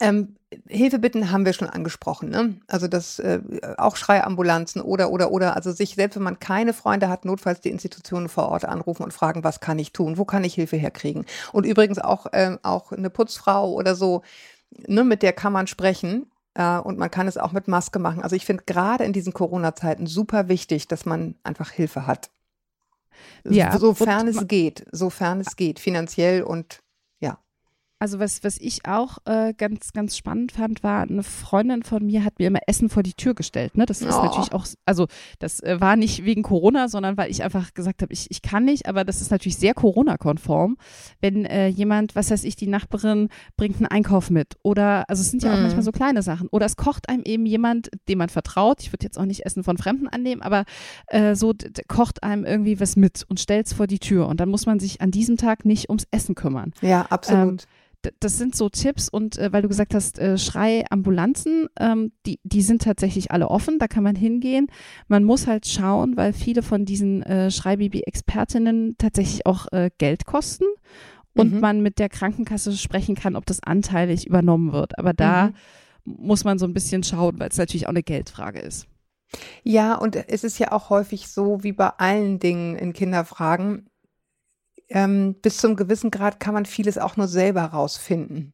Ähm, Hilfebitten haben wir schon angesprochen, ne? Also das äh, auch Schreiambulanzen oder oder oder also sich selbst wenn man keine Freunde hat, notfalls die Institutionen vor Ort anrufen und fragen, was kann ich tun, wo kann ich Hilfe herkriegen? Und übrigens auch äh, auch eine Putzfrau oder so, ne, mit der kann man sprechen äh, und man kann es auch mit Maske machen. Also ich finde gerade in diesen Corona-Zeiten super wichtig, dass man einfach Hilfe hat. Ja, sofern es geht, sofern es geht, finanziell und also was, was ich auch äh, ganz, ganz spannend fand, war, eine Freundin von mir hat mir immer Essen vor die Tür gestellt. Ne? Das ist oh. natürlich auch, also das äh, war nicht wegen Corona, sondern weil ich einfach gesagt habe, ich, ich kann nicht, aber das ist natürlich sehr Corona-konform, wenn äh, jemand, was weiß ich, die Nachbarin bringt einen Einkauf mit. Oder, also es sind ja auch mhm. manchmal so kleine Sachen. Oder es kocht einem eben jemand, dem man vertraut. Ich würde jetzt auch nicht Essen von Fremden annehmen, aber äh, so kocht einem irgendwie was mit und stellt es vor die Tür. Und dann muss man sich an diesem Tag nicht ums Essen kümmern. Ja, absolut. Ähm, das sind so Tipps und äh, weil du gesagt hast, äh, Schreiambulanzen, ähm, die, die sind tatsächlich alle offen, da kann man hingehen. Man muss halt schauen, weil viele von diesen äh, Schreibaby-Expertinnen tatsächlich auch äh, Geld kosten und mhm. man mit der Krankenkasse sprechen kann, ob das anteilig übernommen wird. Aber da mhm. muss man so ein bisschen schauen, weil es natürlich auch eine Geldfrage ist. Ja, und es ist ja auch häufig so, wie bei allen Dingen in Kinderfragen, ähm, bis zum gewissen Grad kann man vieles auch nur selber rausfinden.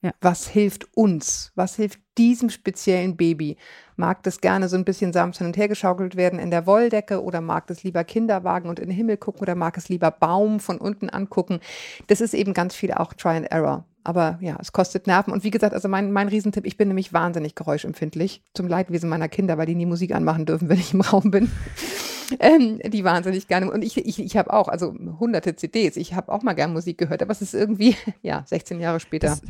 Ja. Was hilft uns? Was hilft diesem speziellen Baby? Mag das gerne so ein bisschen sanft hin und her geschaukelt werden in der Wolldecke oder mag das lieber Kinderwagen und in den Himmel gucken oder mag es lieber Baum von unten angucken? Das ist eben ganz viel auch Try and Error. Aber ja, es kostet Nerven. Und wie gesagt, also mein, mein Riesentipp, ich bin nämlich wahnsinnig geräuschempfindlich. Zum Leidwesen meiner Kinder, weil die nie Musik anmachen dürfen, wenn ich im Raum bin. Ähm, die wahnsinnig gerne. Und ich, ich, ich habe auch, also hunderte CDs. Ich habe auch mal gern Musik gehört, aber es ist irgendwie, <laughs> ja, 16 Jahre später. Das,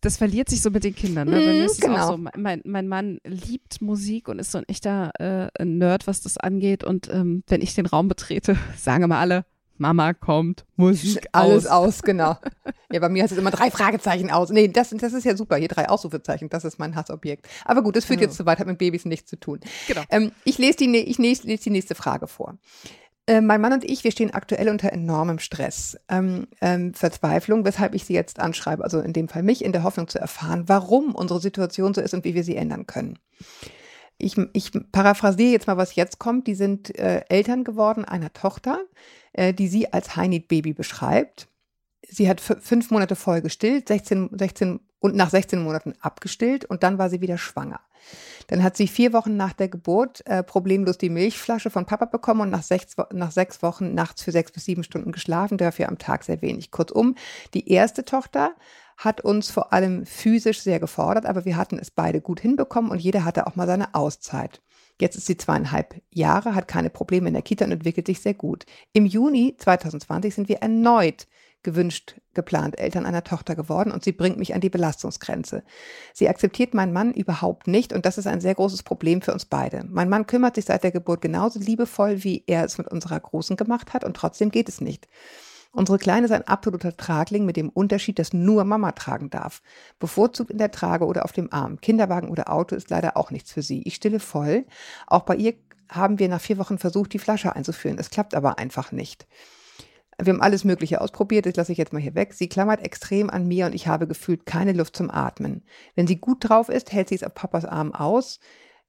das verliert sich so mit den Kindern. Ne? Ist genau. so, mein, mein Mann liebt Musik und ist so ein echter äh, Nerd, was das angeht. Und ähm, wenn ich den Raum betrete, <laughs> sagen immer alle, Mama kommt, Musik <laughs> Alles aus. aus, genau. Ja, bei mir heißt es immer drei Fragezeichen aus. Nee, das, das ist ja super. Hier drei Ausrufezeichen. Das ist mein Hassobjekt. Aber gut, das führt ja. jetzt zu weit, hat mit Babys nichts zu tun. Genau. Ähm, ich lese die, ich lese die nächste Frage vor. Äh, mein Mann und ich, wir stehen aktuell unter enormem Stress, ähm, ähm, Verzweiflung, weshalb ich sie jetzt anschreibe, also in dem Fall mich, in der Hoffnung zu erfahren, warum unsere Situation so ist und wie wir sie ändern können. Ich, ich paraphrasiere jetzt mal, was jetzt kommt. Die sind äh, Eltern geworden einer Tochter, äh, die sie als Heinit-Baby beschreibt. Sie hat fünf Monate voll gestillt, 16, 16 und nach 16 Monaten abgestillt und dann war sie wieder schwanger. Dann hat sie vier Wochen nach der Geburt äh, problemlos die Milchflasche von Papa bekommen und nach sechs, nach sechs Wochen nachts für sechs bis sieben Stunden geschlafen, dafür am Tag sehr wenig. Kurzum, die erste Tochter hat uns vor allem physisch sehr gefordert, aber wir hatten es beide gut hinbekommen und jeder hatte auch mal seine Auszeit. Jetzt ist sie zweieinhalb Jahre, hat keine Probleme in der Kita und entwickelt sich sehr gut. Im Juni 2020 sind wir erneut gewünscht geplant Eltern einer Tochter geworden und sie bringt mich an die Belastungsgrenze. Sie akzeptiert meinen Mann überhaupt nicht und das ist ein sehr großes Problem für uns beide. Mein Mann kümmert sich seit der Geburt genauso liebevoll, wie er es mit unserer Großen gemacht hat und trotzdem geht es nicht. Unsere Kleine ist ein absoluter Tragling mit dem Unterschied, dass nur Mama tragen darf. Bevorzugt in der Trage oder auf dem Arm. Kinderwagen oder Auto ist leider auch nichts für sie. Ich stille voll. Auch bei ihr haben wir nach vier Wochen versucht, die Flasche einzuführen. Es klappt aber einfach nicht. Wir haben alles Mögliche ausprobiert, das lasse ich jetzt mal hier weg. Sie klammert extrem an mir und ich habe gefühlt keine Luft zum Atmen. Wenn sie gut drauf ist, hält sie es auf Papas Arm aus,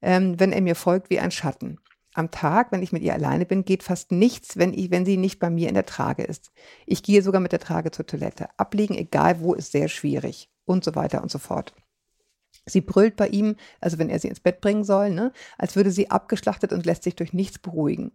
ähm, wenn er mir folgt wie ein Schatten am Tag, wenn ich mit ihr alleine bin, geht fast nichts, wenn, ich, wenn sie nicht bei mir in der Trage ist. Ich gehe sogar mit der Trage zur Toilette. Ablegen, egal wo, ist sehr schwierig. Und so weiter und so fort. Sie brüllt bei ihm, also wenn er sie ins Bett bringen soll, ne, als würde sie abgeschlachtet und lässt sich durch nichts beruhigen.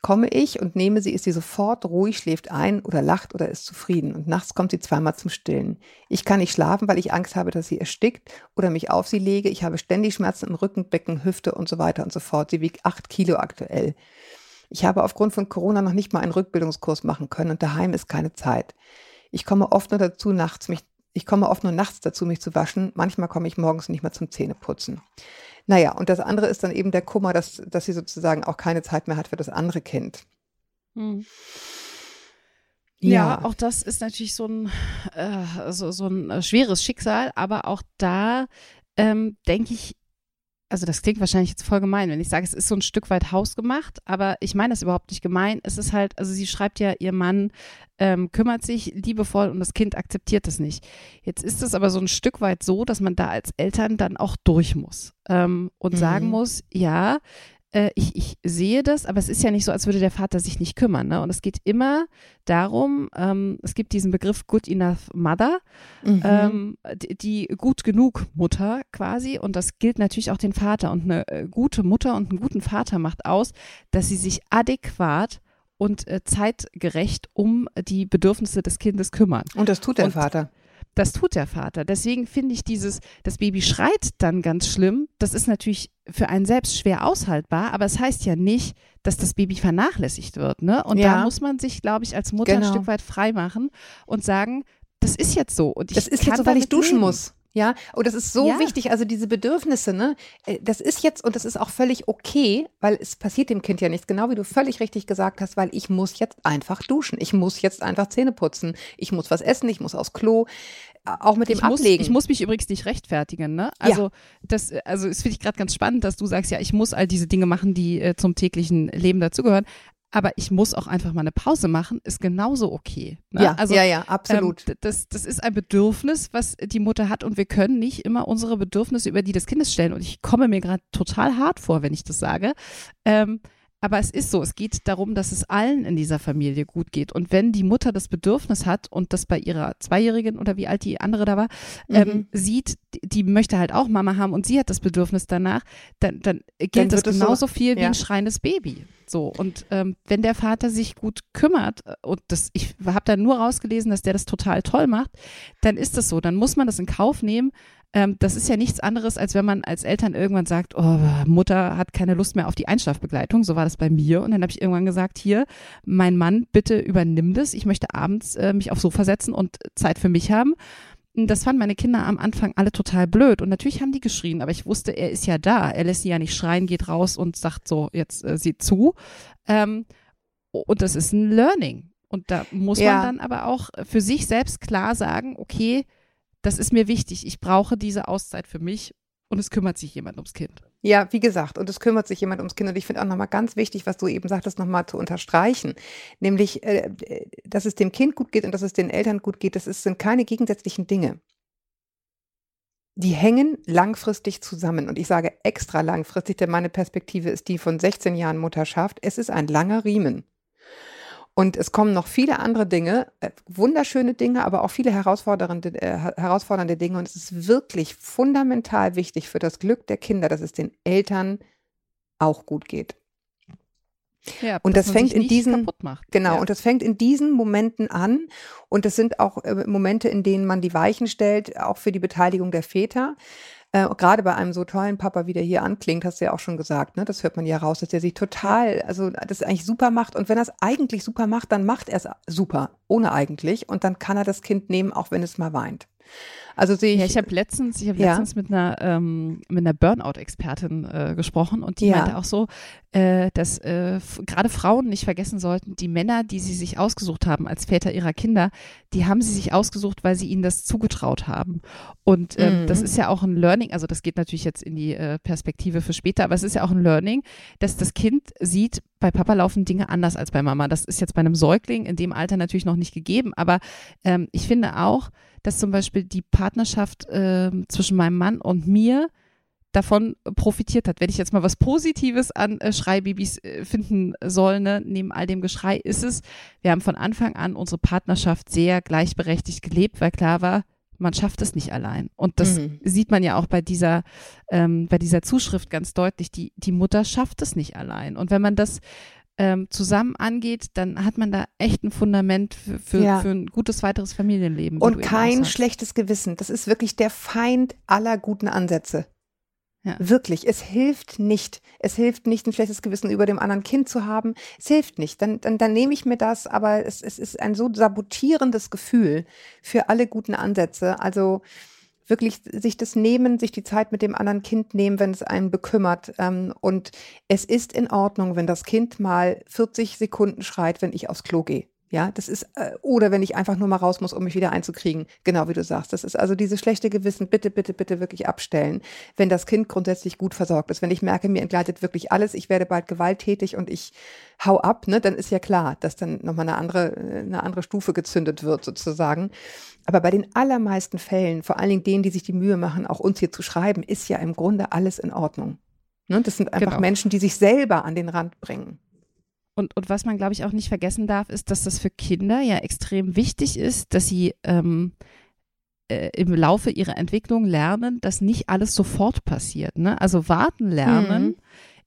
Komme ich und nehme sie, ist sie sofort ruhig, schläft ein oder lacht oder ist zufrieden. Und nachts kommt sie zweimal zum Stillen. Ich kann nicht schlafen, weil ich Angst habe, dass sie erstickt oder mich auf sie lege. Ich habe ständig Schmerzen im Rücken, Becken, Hüfte und so weiter und so fort. Sie wiegt acht Kilo aktuell. Ich habe aufgrund von Corona noch nicht mal einen Rückbildungskurs machen können und daheim ist keine Zeit. Ich komme oft nur dazu, nachts mich, ich komme oft nur nachts dazu, mich zu waschen. Manchmal komme ich morgens nicht mehr zum Zähneputzen. Naja, und das andere ist dann eben der Kummer, dass, dass sie sozusagen auch keine Zeit mehr hat für das andere Kind. Hm. Ja. ja. auch das ist natürlich so ein, äh, so, so ein äh, schweres Schicksal, aber auch da ähm, denke ich, also das klingt wahrscheinlich jetzt voll gemein, wenn ich sage, es ist so ein Stück weit hausgemacht, aber ich meine das überhaupt nicht gemein. Es ist halt, also sie schreibt ja, ihr Mann ähm, kümmert sich liebevoll und das Kind akzeptiert es nicht. Jetzt ist es aber so ein Stück weit so, dass man da als Eltern dann auch durch muss ähm, und mhm. sagen muss, ja, äh, ich, ich sehe das, aber es ist ja nicht so, als würde der Vater sich nicht kümmern. Ne? Und es geht immer darum, ähm, es gibt diesen Begriff Good Enough Mother, mhm. ähm, die, die, gut genug Mutter quasi. Und das gilt natürlich auch den Vater. Und eine äh, gute Mutter und einen guten Vater macht aus, dass sie sich adäquat und äh, zeitgerecht um die Bedürfnisse des Kindes kümmern. Und das tut der und, Vater. Das tut der Vater. Deswegen finde ich dieses, das Baby schreit dann ganz schlimm. Das ist natürlich für einen selbst schwer aushaltbar, aber es das heißt ja nicht, dass das Baby vernachlässigt wird. Ne? Und ja. da muss man sich, glaube ich, als Mutter genau. ein Stück weit frei machen und sagen, das ist jetzt so. Und ich das ist jetzt so, weil ich duschen leben. muss. Ja, und das ist so ja. wichtig, also diese Bedürfnisse, ne, äh, das ist jetzt und das ist auch völlig okay, weil es passiert dem Kind ja nichts, genau wie du völlig richtig gesagt hast, weil ich muss jetzt einfach duschen, ich muss jetzt einfach Zähne putzen, ich muss was essen, ich muss aufs Klo, äh, auch mit dem ich Ablegen. Muss, ich muss mich übrigens nicht rechtfertigen, ne? Also ja. das, also es finde ich gerade ganz spannend, dass du sagst, ja, ich muss all diese Dinge machen, die äh, zum täglichen Leben dazugehören aber ich muss auch einfach mal eine Pause machen, ist genauso okay. Ne? Ja, also, ja, ja, absolut. Ähm, das, das ist ein Bedürfnis, was die Mutter hat und wir können nicht immer unsere Bedürfnisse über die des Kindes stellen. Und ich komme mir gerade total hart vor, wenn ich das sage. Ähm, aber es ist so, es geht darum, dass es allen in dieser Familie gut geht. Und wenn die Mutter das Bedürfnis hat und das bei ihrer Zweijährigen oder wie alt die andere da war, ähm, mhm. ähm, sieht, die möchte halt auch Mama haben und sie hat das Bedürfnis danach, dann, dann gilt das genauso so, viel wie ja. ein schreiendes Baby. So. Und ähm, wenn der Vater sich gut kümmert, äh, und das, ich habe da nur rausgelesen, dass der das total toll macht, dann ist das so. Dann muss man das in Kauf nehmen, ähm, das ist ja nichts anderes, als wenn man als Eltern irgendwann sagt, oh, Mutter hat keine Lust mehr auf die Einschlafbegleitung. So war das bei mir. Und dann habe ich irgendwann gesagt, hier, mein Mann, bitte übernimm das. Ich möchte abends äh, mich aufs Sofa setzen und Zeit für mich haben. Das fanden meine Kinder am Anfang alle total blöd. Und natürlich haben die geschrien, aber ich wusste, er ist ja da. Er lässt sie ja nicht schreien, geht raus und sagt so, jetzt äh, sieh zu. Ähm, und das ist ein Learning. Und da muss ja. man dann aber auch für sich selbst klar sagen, okay, das ist mir wichtig. Ich brauche diese Auszeit für mich und es kümmert sich jemand ums Kind. Ja, wie gesagt, und es kümmert sich jemand ums Kind. Und ich finde auch nochmal ganz wichtig, was du eben sagtest, nochmal zu unterstreichen. Nämlich, äh, dass es dem Kind gut geht und dass es den Eltern gut geht, das ist, sind keine gegensätzlichen Dinge. Die hängen langfristig zusammen. Und ich sage extra langfristig, denn meine Perspektive ist die von 16 Jahren Mutterschaft. Es ist ein langer Riemen. Und es kommen noch viele andere Dinge, äh, wunderschöne Dinge, aber auch viele herausfordernde, äh, herausfordernde Dinge. Und es ist wirklich fundamental wichtig für das Glück der Kinder, dass es den Eltern auch gut geht. Ja, und das fängt in diesen genau ja. und das fängt in diesen Momenten an und das sind auch äh, Momente, in denen man die Weichen stellt, auch für die Beteiligung der Väter. Äh, gerade bei einem so tollen Papa, wie der hier anklingt, hast du ja auch schon gesagt, ne? Das hört man ja raus, dass der sich total, also das eigentlich super macht. Und wenn er es eigentlich super macht, dann macht er es super, ohne eigentlich. Und dann kann er das Kind nehmen, auch wenn es mal weint. Also sehe ich. Ja, ich habe letztens, ich habe ja. letztens mit einer ähm, mit einer Burnout-Expertin äh, gesprochen und die ja. meinte auch so, äh, dass äh, gerade Frauen nicht vergessen sollten, die Männer, die sie sich ausgesucht haben als Väter ihrer Kinder, die haben sie sich ausgesucht, weil sie ihnen das zugetraut haben. Und ähm, mhm. das ist ja auch ein Learning, also das geht natürlich jetzt in die äh, Perspektive für später, aber es ist ja auch ein Learning, dass das Kind sieht, bei Papa laufen Dinge anders als bei Mama. Das ist jetzt bei einem Säugling in dem Alter natürlich noch nicht gegeben, aber ähm, ich finde auch, dass zum Beispiel die Partnerschaft äh, zwischen meinem Mann und mir davon profitiert hat. Wenn ich jetzt mal was Positives an äh, Schreibabys äh, finden soll, ne, neben all dem Geschrei, ist es, wir haben von Anfang an unsere Partnerschaft sehr gleichberechtigt gelebt, weil klar war, man schafft es nicht allein. Und das mhm. sieht man ja auch bei dieser, ähm, bei dieser Zuschrift ganz deutlich. Die, die Mutter schafft es nicht allein. Und wenn man das ähm, zusammen angeht, dann hat man da echt ein Fundament für, für, ja. für ein gutes weiteres Familienleben. Und kein schlechtes Gewissen. Das ist wirklich der Feind aller guten Ansätze. Ja. Wirklich, es hilft nicht. Es hilft nicht, ein schlechtes Gewissen über dem anderen Kind zu haben. Es hilft nicht. Dann, dann, dann nehme ich mir das, aber es, es ist ein so sabotierendes Gefühl für alle guten Ansätze. Also wirklich sich das nehmen, sich die Zeit mit dem anderen Kind nehmen, wenn es einen bekümmert. Ähm, und es ist in Ordnung, wenn das Kind mal 40 Sekunden schreit, wenn ich aufs Klo gehe. Ja, das ist, äh, oder wenn ich einfach nur mal raus muss, um mich wieder einzukriegen. Genau wie du sagst. Das ist also dieses schlechte Gewissen, bitte, bitte, bitte wirklich abstellen, wenn das Kind grundsätzlich gut versorgt ist. Wenn ich merke, mir entgleitet wirklich alles, ich werde bald gewalttätig und ich hau ab, ne, dann ist ja klar, dass dann nochmal eine andere, äh, eine andere Stufe gezündet wird, sozusagen. Aber bei den allermeisten Fällen, vor allen Dingen denen, die sich die Mühe machen, auch uns hier zu schreiben, ist ja im Grunde alles in Ordnung. Ne? Das sind einfach genau. Menschen, die sich selber an den Rand bringen. Und, und was man, glaube ich, auch nicht vergessen darf, ist, dass das für Kinder ja extrem wichtig ist, dass sie ähm, äh, im Laufe ihrer Entwicklung lernen, dass nicht alles sofort passiert. Ne? Also warten lernen. Mhm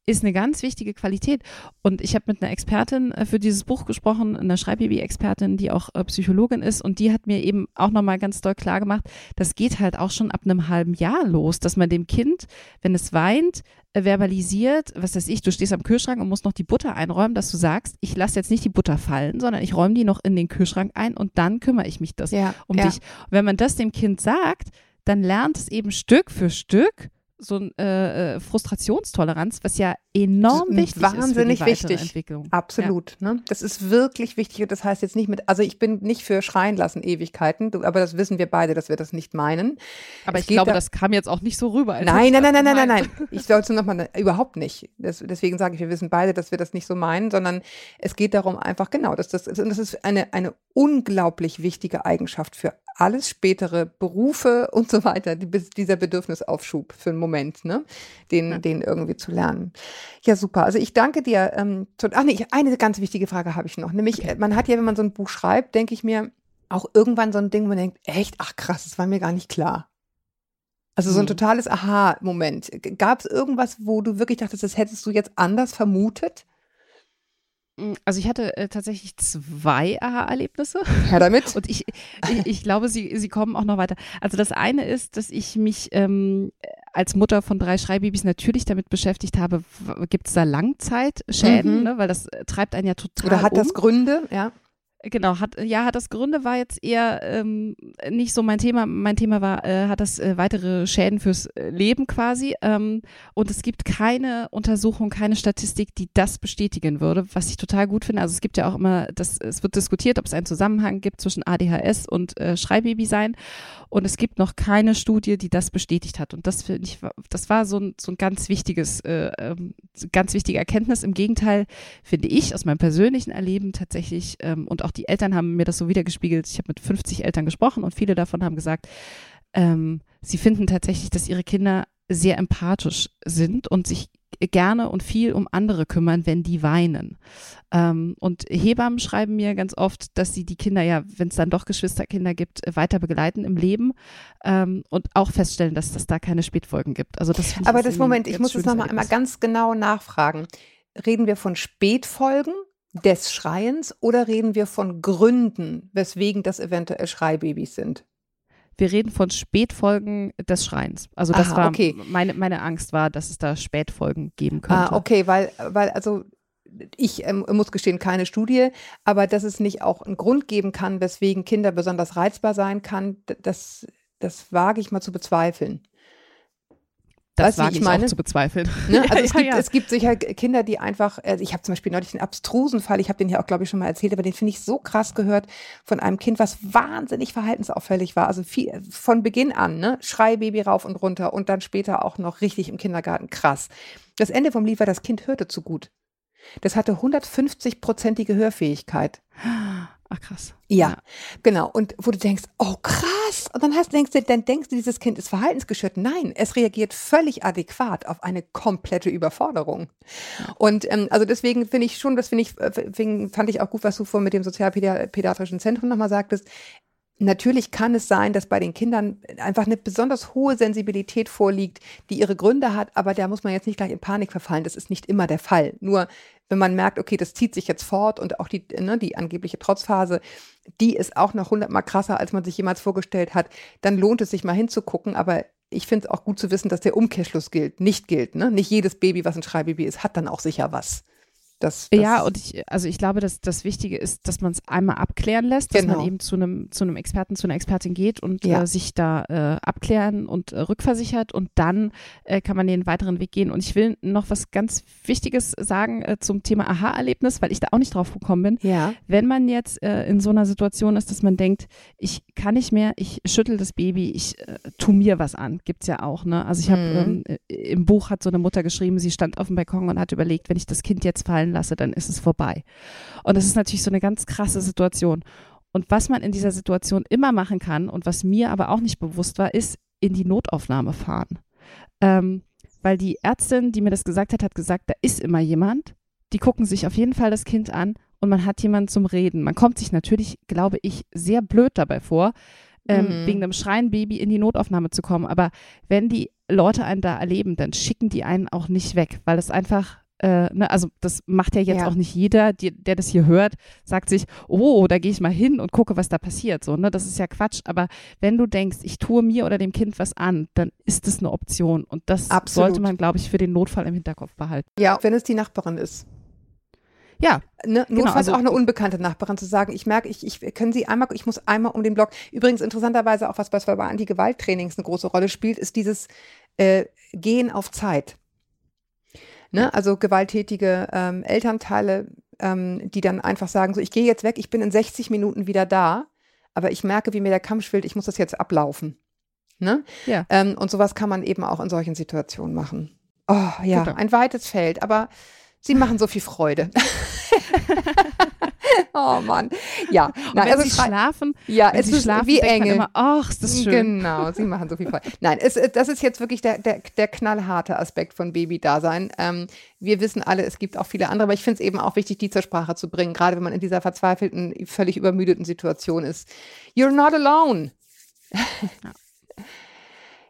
ist eine ganz wichtige Qualität. Und ich habe mit einer Expertin äh, für dieses Buch gesprochen, einer Schreibbaby-Expertin, die auch äh, Psychologin ist, und die hat mir eben auch nochmal ganz doll klar gemacht, das geht halt auch schon ab einem halben Jahr los, dass man dem Kind, wenn es weint, äh, verbalisiert, was weiß ich, du stehst am Kühlschrank und musst noch die Butter einräumen, dass du sagst, ich lasse jetzt nicht die Butter fallen, sondern ich räume die noch in den Kühlschrank ein und dann kümmere ich mich das ja, um ja. dich. Und wenn man das dem Kind sagt, dann lernt es eben Stück für Stück so eine äh, äh, Frustrationstoleranz, was ja enorm wichtig wahnsinnig ist für die wichtig. Entwicklung. Absolut. Ja. Ne? Das ist wirklich wichtig und das heißt jetzt nicht mit, also ich bin nicht für schreien lassen Ewigkeiten, aber das wissen wir beide, dass wir das nicht meinen. Aber es ich glaube, da, das kam jetzt auch nicht so rüber. Nein, nein, nein, nein, nein, nein, nein. Ich sollte nochmal, überhaupt nicht. Das, deswegen sage ich, wir wissen beide, dass wir das nicht so meinen, sondern es geht darum einfach genau, dass das, und das ist eine, eine unglaublich wichtige Eigenschaft für alles spätere Berufe <laughs> und so weiter, die, dieser Bedürfnisaufschub für einen Moment, ne, den, ja. den irgendwie zu lernen. Ja, super. Also ich danke dir. Ähm, ach nee, eine ganz wichtige Frage habe ich noch. Nämlich, okay. man hat ja, wenn man so ein Buch schreibt, denke ich mir, auch irgendwann so ein Ding, wo man denkt, echt, ach krass, das war mir gar nicht klar. Also so ein hm. totales Aha-Moment. Gab es irgendwas, wo du wirklich dachtest, das hättest du jetzt anders vermutet? Mm, also ich hatte äh, tatsächlich zwei Aha-Erlebnisse. Ja, damit. <laughs> Und ich, ich, ich, glaube, sie, sie kommen auch noch weiter. Also das eine ist, dass ich mich ähm, als Mutter von drei Schreibabys natürlich damit beschäftigt habe, gibt es da Langzeitschäden, mhm. ne? weil das treibt einen ja total Oder hat um. das Gründe, ja. Genau, hat ja hat das Gründe war jetzt eher ähm, nicht so mein Thema. Mein Thema war äh, hat das äh, weitere Schäden fürs äh, Leben quasi ähm, und es gibt keine Untersuchung, keine Statistik, die das bestätigen würde, was ich total gut finde. Also es gibt ja auch immer, das es wird diskutiert, ob es einen Zusammenhang gibt zwischen ADHS und äh, Schreibaby sein und es gibt noch keine Studie, die das bestätigt hat und das finde ich, das war so ein so ein ganz wichtiges, äh, ähm, ganz wichtige Erkenntnis. Im Gegenteil finde ich aus meinem persönlichen Erleben tatsächlich ähm, und auch auch die Eltern haben mir das so wiedergespiegelt. Ich habe mit 50 Eltern gesprochen und viele davon haben gesagt, ähm, sie finden tatsächlich, dass ihre Kinder sehr empathisch sind und sich gerne und viel um andere kümmern, wenn die weinen. Ähm, und Hebammen schreiben mir ganz oft, dass sie die Kinder ja, wenn es dann doch Geschwisterkinder gibt, weiter begleiten im Leben ähm, und auch feststellen, dass es da keine Spätfolgen gibt. Also das Aber das Moment, ich muss das nochmal einmal ganz genau nachfragen. Reden wir von Spätfolgen des Schreiens oder reden wir von Gründen, weswegen das eventuell Schreibabys sind? Wir reden von Spätfolgen des Schreins. Also das Aha, war okay. meine, meine Angst war, dass es da Spätfolgen geben könnte. Ah, okay, weil, weil also ich ähm, muss gestehen, keine Studie, aber dass es nicht auch einen Grund geben kann, weswegen Kinder besonders reizbar sein kann, das, das wage ich mal zu bezweifeln. Das war ich meine? auch zu bezweifeln. <laughs> Ne? Also ja, es, gibt, ja. es gibt sicher Kinder, die einfach, also ich habe zum Beispiel neulich einen abstrusen Fall, ich habe den hier auch, glaube ich, schon mal erzählt, aber den finde ich so krass gehört von einem Kind, was wahnsinnig verhaltensauffällig war. Also viel, von Beginn an, ne? Schreibaby rauf und runter und dann später auch noch richtig im Kindergarten krass. Das Ende vom Lied war, das Kind hörte zu gut. Das hatte 150-prozentige Hörfähigkeit. Ach krass. Ja, ja, genau. Und wo du denkst, oh krass. Und dann hast, denkst du, dann denkst du, dieses Kind ist verhaltensgestört. Nein, es reagiert völlig adäquat auf eine komplette Überforderung. Und ähm, also deswegen finde ich schon, das finde ich, deswegen fand ich auch gut, was du vorhin mit dem Sozialpädiatrischen Zentrum nochmal sagtest. Natürlich kann es sein, dass bei den Kindern einfach eine besonders hohe Sensibilität vorliegt, die ihre Gründe hat, aber da muss man jetzt nicht gleich in Panik verfallen. Das ist nicht immer der Fall. Nur wenn man merkt, okay, das zieht sich jetzt fort und auch die, ne, die angebliche Trotzphase, die ist auch noch hundertmal krasser, als man sich jemals vorgestellt hat, dann lohnt es sich mal hinzugucken. Aber ich finde es auch gut zu wissen, dass der Umkehrschluss gilt, nicht gilt. Ne? Nicht jedes Baby, was ein Schreibaby ist, hat dann auch sicher was. Das, das ja, und ich, also ich glaube, dass das Wichtige ist, dass man es einmal abklären lässt, dass Genau. man eben zu einem, zu einem Experten, zu einer Expertin geht und Ja. äh, sich da äh, abklären und äh, rückversichert und dann äh, kann man den weiteren Weg gehen. Und ich will noch was ganz Wichtiges sagen äh, zum Thema Aha-Erlebnis, weil ich da auch nicht drauf gekommen bin. ja, Wenn man jetzt äh, in so einer Situation ist, dass man denkt, ich kann nicht mehr, ich schüttel das Baby, ich tu mir was an, gibt's ja auch. Ne? Also ich habe Mhm. ähm, äh, im Buch hat so eine Mutter geschrieben, sie stand auf dem Balkon und hat überlegt, wenn ich das Kind jetzt fallen lasse, dann ist es vorbei. Und das ist natürlich so eine ganz krasse Situation. Und was man in dieser Situation immer machen kann und was mir aber auch nicht bewusst war, ist in die Notaufnahme fahren. Ähm, weil die Ärztin, die mir das gesagt hat, hat gesagt, da ist immer jemand. Die gucken sich auf jeden Fall das Kind an und man hat jemanden zum Reden. Man kommt sich natürlich, glaube ich, sehr blöd dabei vor, ähm, Mhm. wegen einem schreien Baby in die Notaufnahme zu kommen. Aber wenn die Leute einen da erleben, dann schicken die einen auch nicht weg, weil es einfach, äh, ne, also das macht ja jetzt Ja. auch nicht jeder, die, der das hier hört, sagt sich, oh, da gehe ich mal hin und gucke, was da passiert. So, ne, das ist ja Quatsch. Aber wenn du denkst, ich tue mir oder dem Kind was an, dann ist es eine Option. Und das Absolut. sollte man, glaube ich, für den Notfall im Hinterkopf behalten. ja, wenn es die Nachbarin ist. Ja, Ne, Genau, notfalls also- auch eine unbekannte Nachbarin zu sagen, ich merke, ich, ich können Sie einmal, ich muss einmal um den Block. Übrigens interessanterweise auch was, was bei Anti-Gewalt-Trainings eine große Rolle spielt, ist dieses äh, Gehen auf Zeit. Ne? Also gewalttätige ähm, Elternteile, ähm, die dann einfach sagen, so ich gehe jetzt weg, ich bin in 60 Minuten wieder da, aber ich merke, wie mir der Kamm schwillt, ich muss das jetzt ablaufen. Ne? Ja. Ähm, und sowas kann man eben auch in solchen Situationen machen. Oh ja, Genau. ein weites Feld, aber sie machen so viel Freude. <laughs> <laughs> oh Mann. Ja, Und nein, wenn also sie schlafen, ja, es sie ist schlafen, wie Engel. immer, ach, ist das schön. Genau, sie machen so viel Freude. Nein, es, äh, das ist jetzt wirklich der, der, der knallharte Aspekt von Baby-Dasein. Ähm, wir wissen alle, es gibt auch viele andere, aber ich finde es eben auch wichtig, die zur Sprache zu bringen, gerade wenn man in dieser verzweifelten, völlig übermüdeten Situation ist. You're not alone.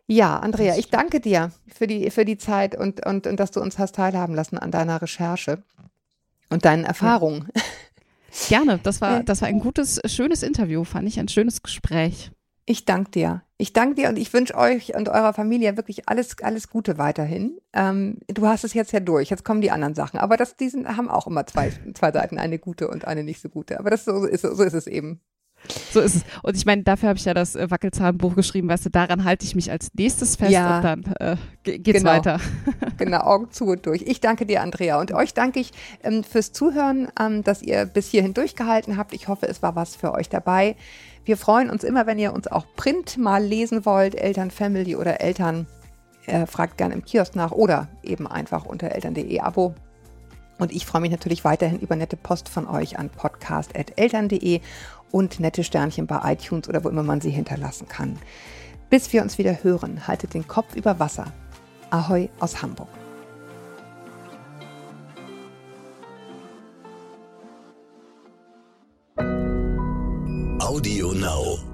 Ja, Andrea, ich danke dir für die, für die Zeit und, und, und dass du uns hast teilhaben lassen an deiner Recherche und deinen Erfahrungen. Gerne, das war, das war ein gutes, schönes Interview, fand ich, ein schönes Gespräch. Ich danke dir. Ich danke dir und ich wünsche euch und eurer Familie wirklich alles, alles Gute weiterhin. Ähm, du hast es jetzt ja durch. Jetzt kommen die anderen Sachen. Aber das, die sind, haben auch immer zwei, zwei Seiten, eine gute und eine nicht so gute. Aber das so ist, so ist es eben. So ist es. Und ich meine, dafür habe ich ja das äh, Wackelzahnbuch geschrieben, weißt du, daran halte ich mich als nächstes fest Ja. und dann äh, ge- geht's Genau. weiter. <laughs> Genau, Augen zu und durch. Ich danke dir, Andrea. Und euch danke ich ähm, fürs Zuhören, ähm, dass ihr bis hierhin durchgehalten habt. Ich hoffe, es war was für euch dabei. Wir freuen uns immer, wenn ihr uns auch Print mal lesen wollt, Eltern, Family oder Eltern. Äh, fragt gerne im Kiosk nach oder eben einfach unter eltern.de Abo. Und ich freue mich natürlich weiterhin über nette Post von euch an podcast.eltern.de und nette Sternchen bei iTunes oder wo immer man sie hinterlassen kann. Bis wir uns wieder hören, haltet den Kopf über Wasser. Ahoi aus Hamburg. Audio Now.